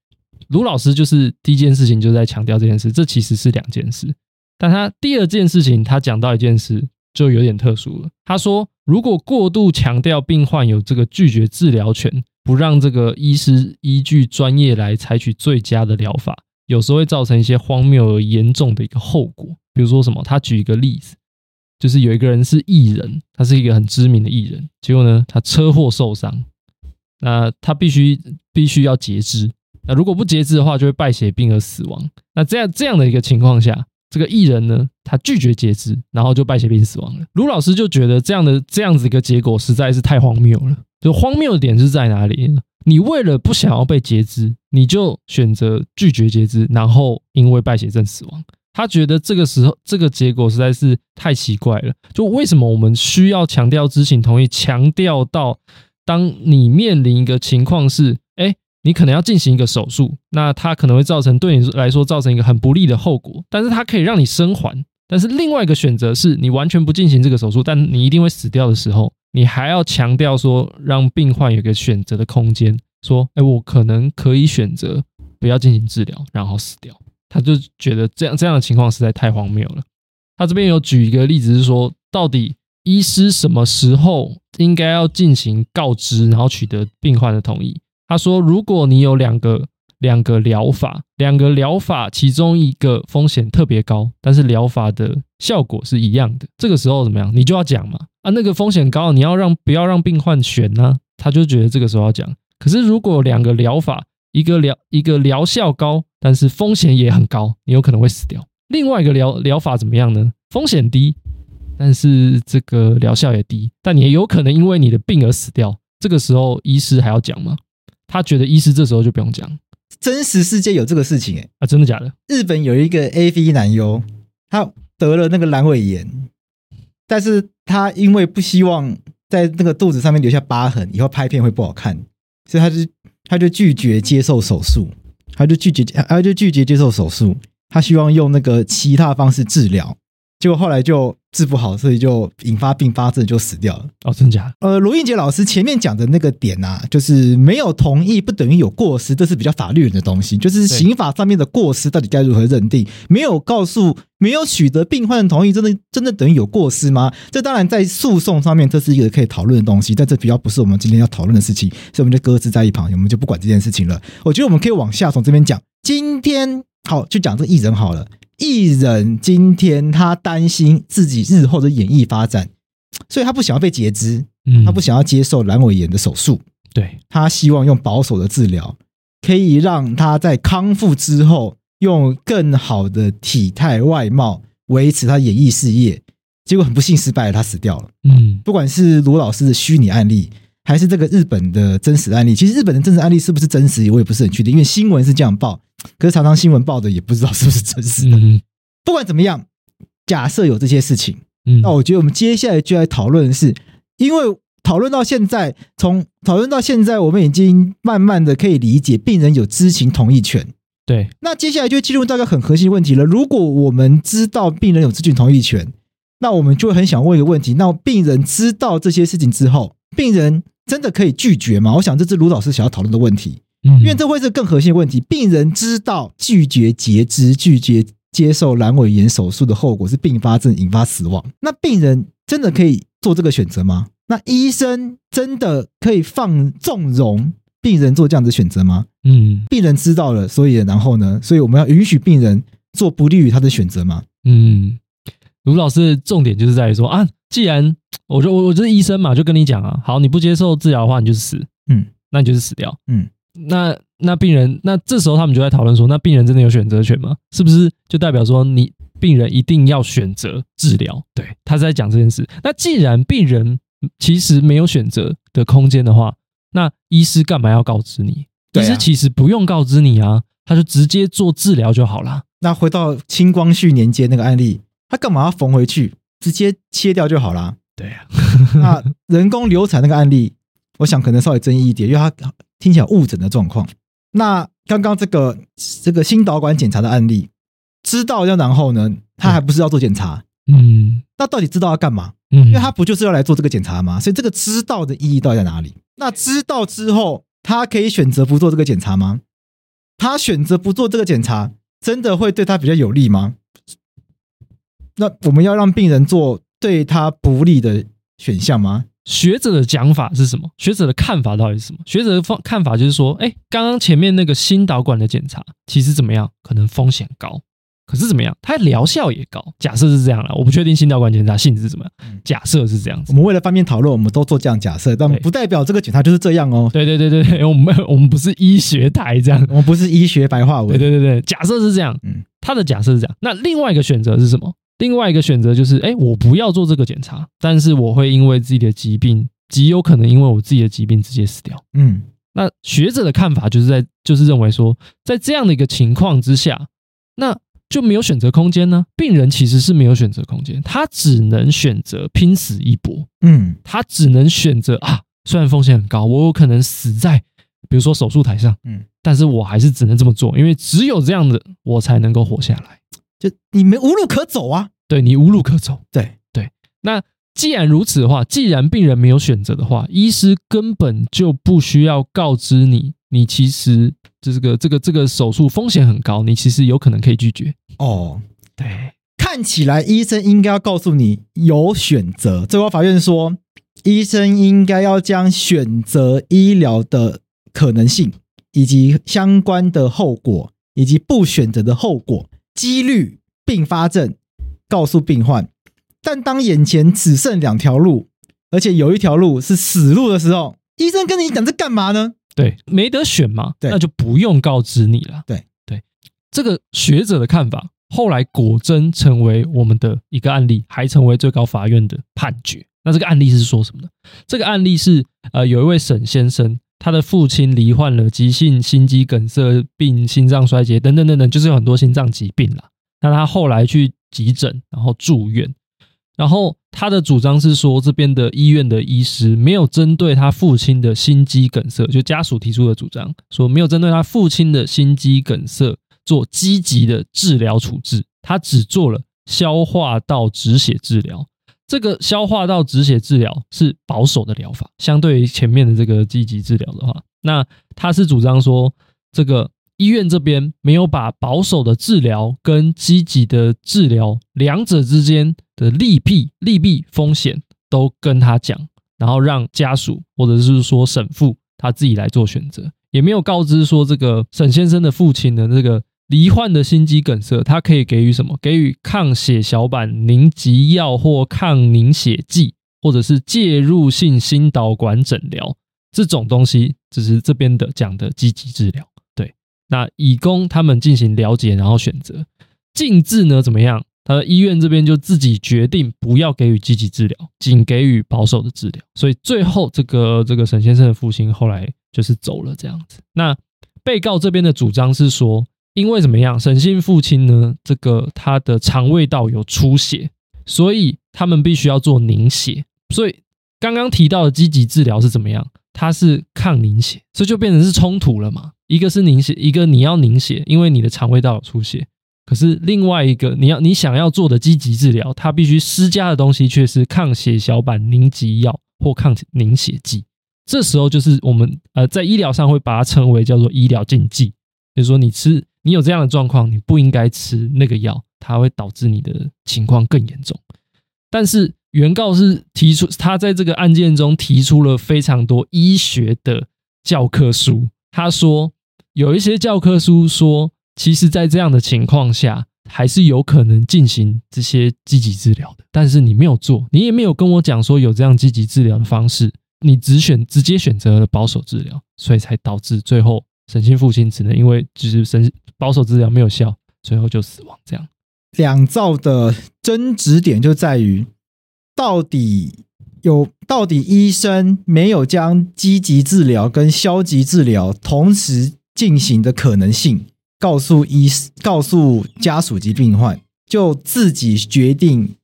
卢老师就是第一件事情就在强调这件事，这其实是两件事，但他第二件事情他讲到一件事。就有点特殊了。他说，如果过度强调病患有这个拒绝治疗权，不让这个医师依据专业来采取最佳的疗法，有时候会造成一些荒谬而严重的一个后果。比如说什么？他举一个例子，就是有一个人是艺人，他是一个很知名的艺人，结果呢，他车祸受伤，那他必须必须要截肢，那如果不截肢的话，就会败血病而死亡。那这样这样的一个情况下。这个艺人呢，他拒绝截肢，然后就败血病死亡了。卢老师就觉得这样的这样子一个结果实在是太荒谬了。就荒谬的点是在哪里？你为了不想要被截肢，你就选择拒绝截肢，然后因为败血症死亡。他觉得这个时候这个结果实在是太奇怪了。就为什么我们需要强调知情同意，强调到当你面临一个情况是，你可能要进行一个手术，那它可能会造成对你来说造成一个很不利的后果，但是它可以让你生还。但是另外一个选择是你完全不进行这个手术，但你一定会死掉的时候，你还要强调说让病患有个选择的空间，说，哎，我可能可以选择不要进行治疗，然后死掉。他就觉得这样这样的情况实在太荒谬了。他这边有举一个例子是说，到底医师什么时候应该要进行告知，然后取得病患的同意？他说：“如果你有两个两个疗法，两个疗法其中一个风险特别高，但是疗法的效果是一样的，这个时候怎么样？你就要讲嘛。啊，那个风险高，你要让不要让病患选呢？他就觉得这个时候要讲。可是如果两个疗法，一个疗一个疗效高，但是风险也很高，你有可能会死掉。另外一个疗疗法怎么样呢？风险低，但是这个疗效也低，但你也有可能因为你的病而死掉。这个时候医师还要讲吗？”他觉得医师这时候就不用讲，真实世界有这个事情哎、欸、啊，真的假的？日本有一个 AV 男优，他得了那个阑尾炎，但是他因为不希望在那个肚子上面留下疤痕，以后拍片会不好看，所以他就他就拒绝接受手术，他就拒绝他就拒绝接受手术，他希望用那个其他方式治疗。结果后来就治不好，所以就引发并发症，就死掉了。哦，真假？呃，罗应杰老师前面讲的那个点啊，就是没有同意不等于有过失，这是比较法律人的东西。就是刑法上面的过失到底该如何认定？没有告诉，没有取得病患的同意，真的真的等于有过失吗？这当然在诉讼上面，这是一个可以讨论的东西，但这比较不是我们今天要讨论的事情，所以我们就搁置在一旁，我们就不管这件事情了。我觉得我们可以往下从这边讲。今天好，就讲这个艺人好了。艺人今天他担心自己日后的演艺发展，(tsk) 所以他不想要被截肢，他不想要接受阑尾炎的手术，对，他希望用保守的治疗，可以让他在康复之后用更好的体态外貌维持他演艺事业，结果很不幸失败了，他死掉了。嗯，不管是罗老师的虚拟案例，还是这个日本的真实案例，其实日本的真实案例是不是真实，我也不是很确定，因为新闻是这样报。可是常常新闻报的也不知道是不是真实的。嗯。不管怎么样，假设有这些事情，嗯，那我觉得我们接下来就来讨论的是，因为讨论到现在，从讨论到现在，我们已经慢慢的可以理解病人有知情同意权。对，那接下来就进入到一个很核心的问题了。如果我们知道病人有知情同意权，那我们就很想问一个问题：那病人知道这些事情之后，病人真的可以拒绝吗？我想这是卢老师想要讨论的问题。因为这会是更核心的问题。病人知道拒绝截肢、拒绝接受阑尾炎手术的后果是并发症引发死亡，那病人真的可以做这个选择吗？那医生真的可以放纵容病人做这样的选择吗？嗯，病人知道了，所以然后呢？所以我们要允许病人做不利于他的选择吗？嗯，卢老师的重点就是在于说啊，既然我就我我就是医生嘛，就跟你讲啊，好，你不接受治疗的话，你就是死，嗯，那你就是死掉，嗯。那那病人，那这时候他们就在讨论说，那病人真的有选择权吗？是不是就代表说你病人一定要选择治疗？对，他在讲这件事。那既然病人其实没有选择的空间的话，那医师干嘛要告知你？医师其实不用告知你啊，他就直接做治疗就好了。那回到清光绪年间那个案例，他干嘛要缝回去？直接切掉就好啦。对啊，(laughs) 那人工流产那个案例，我想可能稍微争议一点，因为他听起来误诊的状况。那刚刚这个这个心导管检查的案例，知道要然后呢，他还不是要做检查？嗯，那到底知道要干嘛？嗯，因为他不就是要来做这个检查吗？所以这个知道的意义到底在哪里？那知道之后，他可以选择不做这个检查吗？他选择不做这个检查，真的会对他比较有利吗？那我们要让病人做对他不利的选项吗？学者的讲法是什么？学者的看法到底是什么？学者的方看法就是说，哎，刚刚前面那个心导管的检查其实怎么样？可能风险高，可是怎么样？它疗效也高。假设是这样了，我不确定心导管检查性质是怎么样。假设是这样子，我们为了方便讨论，我们都做这样假设，但不代表这个检查就是这样哦。对对对对对，我们我们不是医学台这样，我们不是医学白话文。对对对对，假设是这样，嗯，他的假设是这样。那另外一个选择是什么？另外一个选择就是，哎，我不要做这个检查，但是我会因为自己的疾病，极有可能因为我自己的疾病直接死掉。嗯，那学者的看法就是在，就是认为说，在这样的一个情况之下，那就没有选择空间呢。病人其实是没有选择空间，他只能选择拼死一搏。嗯，他只能选择啊，虽然风险很高，我有可能死在，比如说手术台上，嗯，但是我还是只能这么做，因为只有这样的，我才能够活下来。就你们无路可走啊！对，你无路可走。对对，那既然如此的话，既然病人没有选择的话，医师根本就不需要告知你，你其实这个这个这个手术风险很高，你其实有可能可以拒绝。哦，对，看起来医生应该要告诉你有选择。最高法院说，医生应该要将选择医疗的可能性，以及相关的后果，以及不选择的后果。几率并发症告诉病患，但当眼前只剩两条路，而且有一条路是死路的时候，医生跟你讲这干嘛呢？对，没得选嘛，那就不用告知你了。对对，这个学者的看法，后来果真成为我们的一个案例，还成为最高法院的判决。那这个案例是说什么呢？这个案例是呃，有一位沈先生。他的父亲罹患了急性心肌梗塞病、心脏衰竭等等等等，就是有很多心脏疾病啦。那他后来去急诊，然后住院，然后他的主张是说，这边的医院的医师没有针对他父亲的心肌梗塞，就家属提出的主张，说没有针对他父亲的心肌梗塞做积极的治疗处置，他只做了消化道止血治疗。这个消化道止血治疗是保守的疗法，相对于前面的这个积极治疗的话，那他是主张说，这个医院这边没有把保守的治疗跟积极的治疗两者之间的利弊、利弊风险都跟他讲，然后让家属或者是说婶父他自己来做选择，也没有告知说这个沈先生的父亲的这个。罹患的心肌梗塞，它可以给予什么？给予抗血小板凝集药或抗凝血剂，或者是介入性心导管诊疗这种东西，只是这边的讲的积极治疗。对，那以供他们进行了解，然后选择。禁治呢怎么样？他的医院这边就自己决定不要给予积极治疗，仅给予保守的治疗。所以最后这个这个沈先生的父亲后来就是走了这样子。那被告这边的主张是说。因为怎么样，沈姓父亲呢？这个他的肠胃道有出血，所以他们必须要做凝血。所以刚刚提到的积极治疗是怎么样？它是抗凝血，这就变成是冲突了嘛？一个是凝血，一个你要凝血，因为你的肠胃道有出血。可是另外一个你要你想要做的积极治疗，它必须施加的东西却是抗血小板凝集药或抗凝血剂。这时候就是我们呃在医疗上会把它称为叫做医疗禁忌，就是说你吃。你有这样的状况，你不应该吃那个药，它会导致你的情况更严重。但是原告是提出，他在这个案件中提出了非常多医学的教科书。他说有一些教科书说，其实，在这样的情况下，还是有可能进行这些积极治疗的。但是你没有做，你也没有跟我讲说有这样积极治疗的方式，你只选直接选择了保守治疗，所以才导致最后沈姓父亲只能因为就是沈。保守治疗没有效，最后就死亡。这样，两造的争执点就在于，到底有到底医生没有将积极治疗跟消极治疗同时进行的可能性，告诉医告诉家属及病患，就自己决定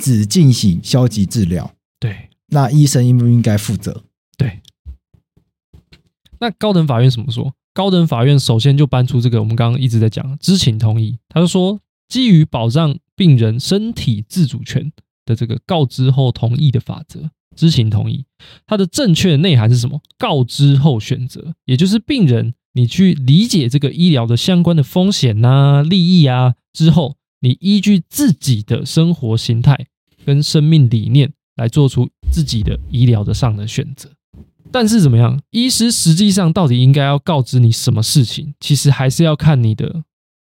只进行消极治疗。对，那医生应不应该负责？对。那高等法院怎么说？高等法院首先就搬出这个我们刚刚一直在讲知情同意，他就说，基于保障病人身体自主权的这个告知后同意的法则，知情同意，它的正确的内涵是什么？告知后选择，也就是病人。你去理解这个医疗的相关的风险呐、利益啊之后，你依据自己的生活形态跟生命理念来做出自己的医疗的上的选择。但是怎么样，医师实际上到底应该要告知你什么事情，其实还是要看你的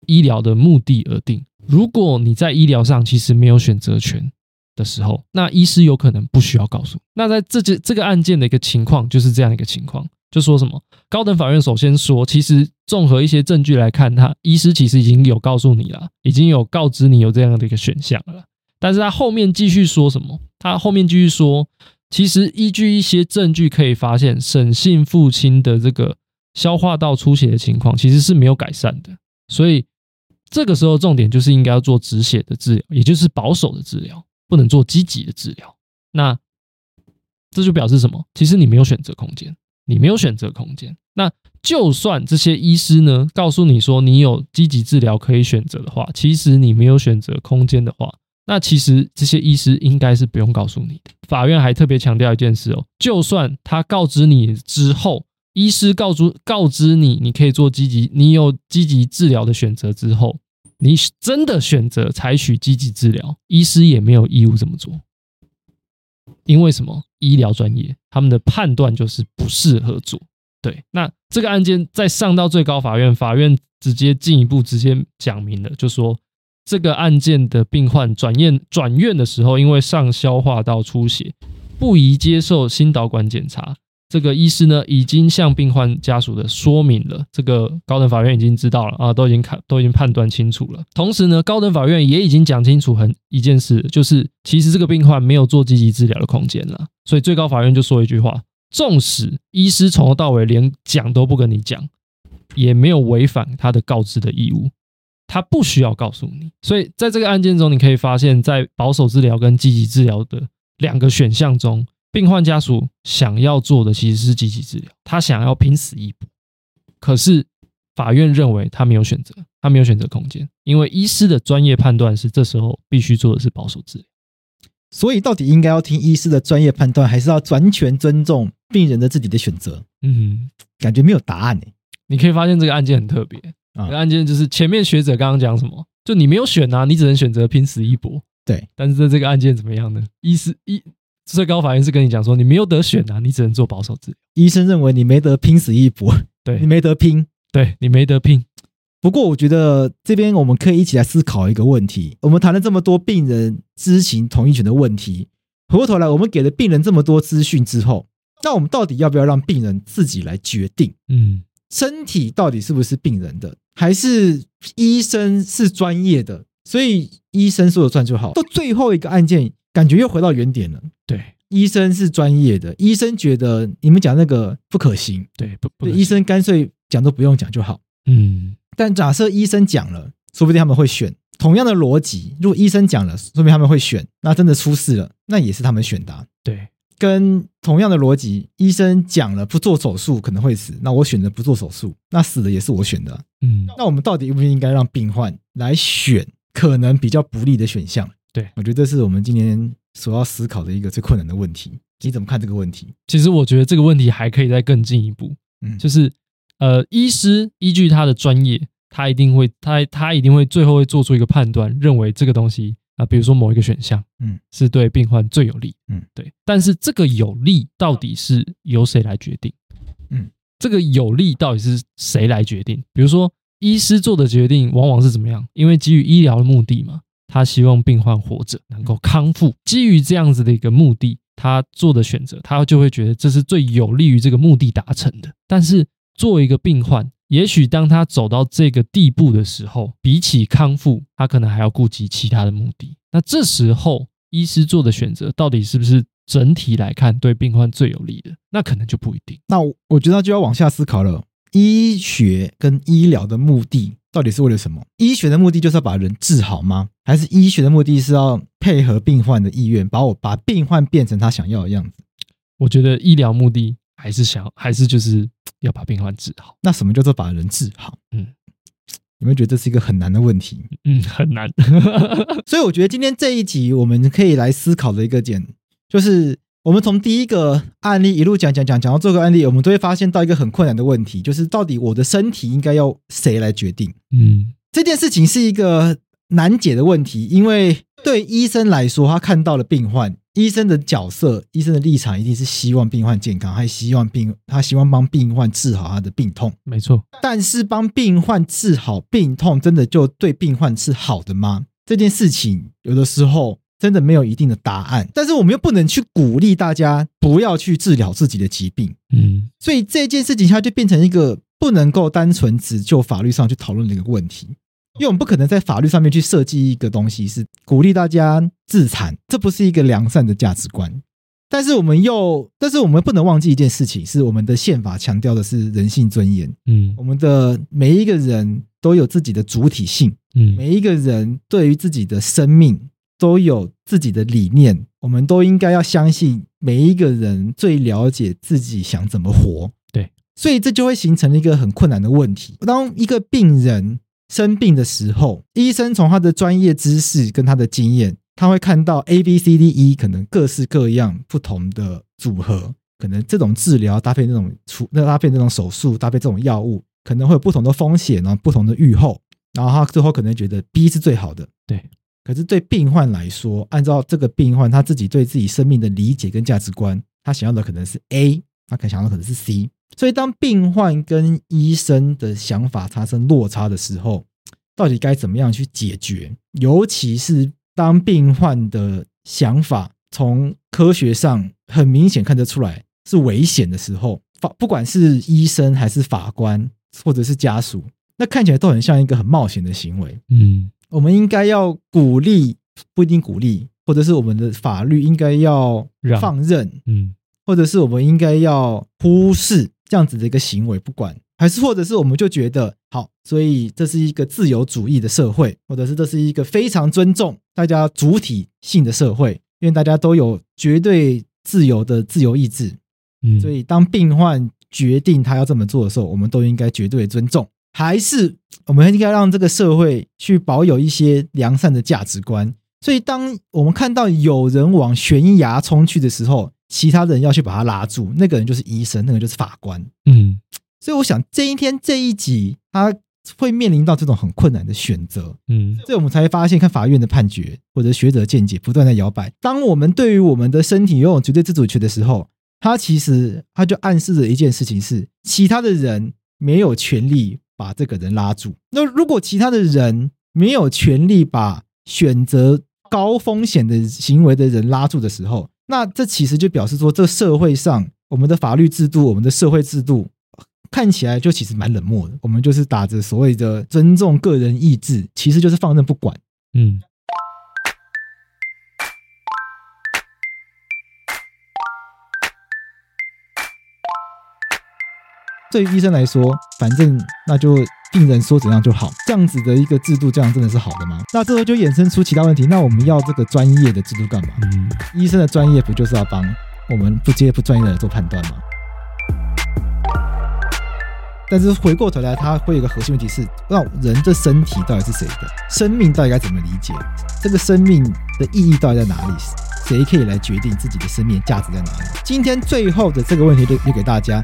医疗的目的而定。如果你在医疗上其实没有选择权的时候，那医师有可能不需要告诉。那在这这这个案件的一个情况就是这样一个情况。就说什么？高等法院首先说，其实综合一些证据来看，他医师其实已经有告诉你了，已经有告知你有这样的一个选项了。但是他后面继续说什么？他后面继续说，其实依据一些证据可以发现，沈姓父亲的这个消化道出血的情况其实是没有改善的。所以这个时候重点就是应该要做止血的治疗，也就是保守的治疗，不能做积极的治疗。那这就表示什么？其实你没有选择空间。你没有选择空间。那就算这些医师呢，告诉你说你有积极治疗可以选择的话，其实你没有选择空间的话，那其实这些医师应该是不用告诉你的。法院还特别强调一件事哦，就算他告知你之后，医师告知告知你你可以做积极，你有积极治疗的选择之后，你真的选择采取积极治疗，医师也没有义务这么做。因为什么？医疗专业他们的判断就是不适合做。对，那这个案件再上到最高法院，法院直接进一步直接讲明了，就说这个案件的病患转院转院的时候，因为上消化道出血，不宜接受心导管检查。这个医师呢，已经向病患家属的说明了，这个高等法院已经知道了啊，都已经看，都已经判断清楚了。同时呢，高等法院也已经讲清楚很一件事，就是其实这个病患没有做积极治疗的空间了。所以最高法院就说一句话：纵使医师从头到尾连讲都不跟你讲，也没有违反他的告知的义务，他不需要告诉你。所以在这个案件中，你可以发现，在保守治疗跟积极治疗的两个选项中。病患家属想要做的其实是积极治疗，他想要拼死一搏，可是法院认为他没有选择，他没有选择空间，因为医师的专业判断是这时候必须做的是保守治疗。所以到底应该要听医师的专业判断，还是要完全尊重病人的自己的选择？嗯，感觉没有答案呢。你可以发现这个案件很特别啊，这个案件就是前面学者刚刚讲什么，就你没有选啊，你只能选择拼死一搏。对，但是在这个案件怎么样呢？医师医。最高法院是跟你讲说，你没有得选啊，你只能做保守治疗。医生认为你没得拼死一搏，对，你没得拼，对，你没得拼。不过，我觉得这边我们可以一起来思考一个问题：我们谈了这么多病人知情同意权的问题，回过头来，我们给了病人这么多资讯之后，那我们到底要不要让病人自己来决定？嗯，身体到底是不是病人的，还是医生是专业的？所以医生说了算就好。到最后一个案件。感觉又回到原点了。对，医生是专业的，医生觉得你们讲那个不可行。对，不，不，医生干脆讲都不用讲就好。嗯，但假设医生讲了，说不定他们会选。同样的逻辑，如果医生讲了，说不定他们会选。那真的出事了，那也是他们选的啊。对，跟同样的逻辑，医生讲了不做手术可能会死，那我选择不做手术，那死的也是我选的啊。嗯，那我们到底应不应该让病患来选可能比较不利的选项？对，我觉得这是我们今天所要思考的一个最困难的问题。你怎么看这个问题？其实我觉得这个问题还可以再更进一步，嗯，就是呃，医师依据他的专业，他一定会他他一定会最后会做出一个判断，认为这个东西啊、呃，比如说某一个选项，嗯，是对病患最有利，嗯，对。但是这个有利到底是由谁来决定？嗯，这个有利到底是谁来决定？比如说医师做的决定往往是怎么样？因为基于医疗的目的嘛。他希望病患活着，能够康复。基于这样子的一个目的，他做的选择，他就会觉得这是最有利于这个目的达成的。但是，作为一个病患，也许当他走到这个地步的时候，比起康复，他可能还要顾及其他的目的。那这时候，医师做的选择到底是不是整体来看对病患最有利的，那可能就不一定。那我觉得就要往下思考了，医学跟医疗的目的到底是为了什么？医学的目的就是要把人治好吗？还是医学的目的是要配合病患的意愿，把我把病患变成他想要的样子？我觉得医疗目的还是想，还是就是要把病患治好。那什么叫做把人治好？嗯。有没有觉得这是一个很难的问题？嗯，很难。(laughs) 所以我觉得今天这一集我们可以来思考的一个点，就是我们从第一个案例一路讲讲讲讲到这个案例，我们都会发现到一个很困难的问题，就是到底我的身体应该要谁来决定？嗯，这件事情是一个难解的问题，因为对医生来说，他看到了病患。医生的角色，医生的立场一定是希望病患健康，还希望病他希望帮病患治好他的病痛，没错。但是帮病患治好病痛，真的就对病患是好的吗？这件事情有的时候真的没有一定的答案。但是我们又不能去鼓励大家不要去治疗自己的疾病，嗯。所以这件事情它就变成一个不能够单纯只就法律上去讨论的一个问题。因为我们不可能在法律上面去设计一个东西，是鼓励大家自残，这不是一个良善的价值观。但是我们又，但是我们不能忘记一件事情，是我们的宪法强调的是人性尊严。嗯，我们的每一个人都有自己的主体性。嗯，每一个人对于自己的生命都有自己的理念。我们都应该要相信每一个人最了解自己想怎么活。对，所以这就会形成一个很困难的问题。当一个病人。生病的时候，医生从他的专业知识跟他的经验，他会看到 A、B、C、D、E 可能各式各样不同的组合，可能这种治疗搭配那种处，那搭配那种手术，搭配这种药物，可能会有不同的风险，然后不同的预后，然后他最后可能觉得 B 是最好的。对，可是对病患来说，按照这个病患他自己对自己生命的理解跟价值观，他想要的可能是 A，他可能想要的可能是 C。所以，当病患跟医生的想法产生落差的时候，到底该怎么样去解决？尤其是当病患的想法从科学上很明显看得出来是危险的时候，法不管是医生还是法官或者是家属，那看起来都很像一个很冒险的行为。嗯，我们应该要鼓励，不一定鼓励，或者是我们的法律应该要放任，嗯，或者是我们应该要忽视。这样子的一个行为，不管还是或者是我们就觉得好，所以这是一个自由主义的社会，或者是这是一个非常尊重大家主体性的社会，因为大家都有绝对自由的自由意志，嗯，所以当病患决定他要这么做的时候，我们都应该绝对尊重，还是我们应该让这个社会去保有一些良善的价值观？所以当我们看到有人往悬崖冲去的时候，其他人要去把他拉住，那个人就是医生，那个就是法官。嗯，所以我想这一天这一集，他会面临到这种很困难的选择。嗯，所以我们才会发现，看法院的判决或者学者见解不断在摇摆。当我们对于我们的身体拥有绝对自主权的时候，他其实他就暗示着一件事情是：其他的人没有权利把这个人拉住。那如果其他的人没有权利把选择高风险的行为的人拉住的时候，那这其实就表示说，这社会上我们的法律制度、我们的社会制度看起来就其实蛮冷漠的。我们就是打着所谓的尊重个人意志，其实就是放任不管。嗯。对于医生来说，反正那就。病人说怎样就好，这样子的一个制度，这样真的是好的吗？那这时候就衍生出其他问题。那我们要这个专业的制度干嘛？嗯，医生的专业不就是要帮我们不接不专业的人做判断吗？但是回过头来，它会有一个核心问题是：那人的身体到底是谁的？生命到底该怎么理解？这个生命的意义到底在哪里？谁可以来决定自己的生命价值在哪里？今天最后的这个问题就留给大家。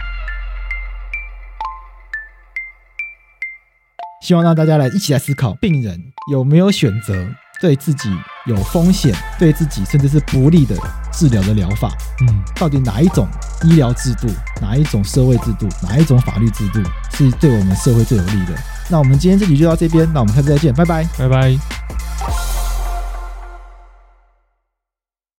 希望让大家来一起来思考，病人有没有选择对自己有风险、对自己甚至是不利的治疗的疗法？嗯，到底哪一种医疗制度、哪一种社会制度、哪一种法律制度是对我们社会最有利的？那我们今天这集就到这边，那我们下次再见，拜拜，拜拜。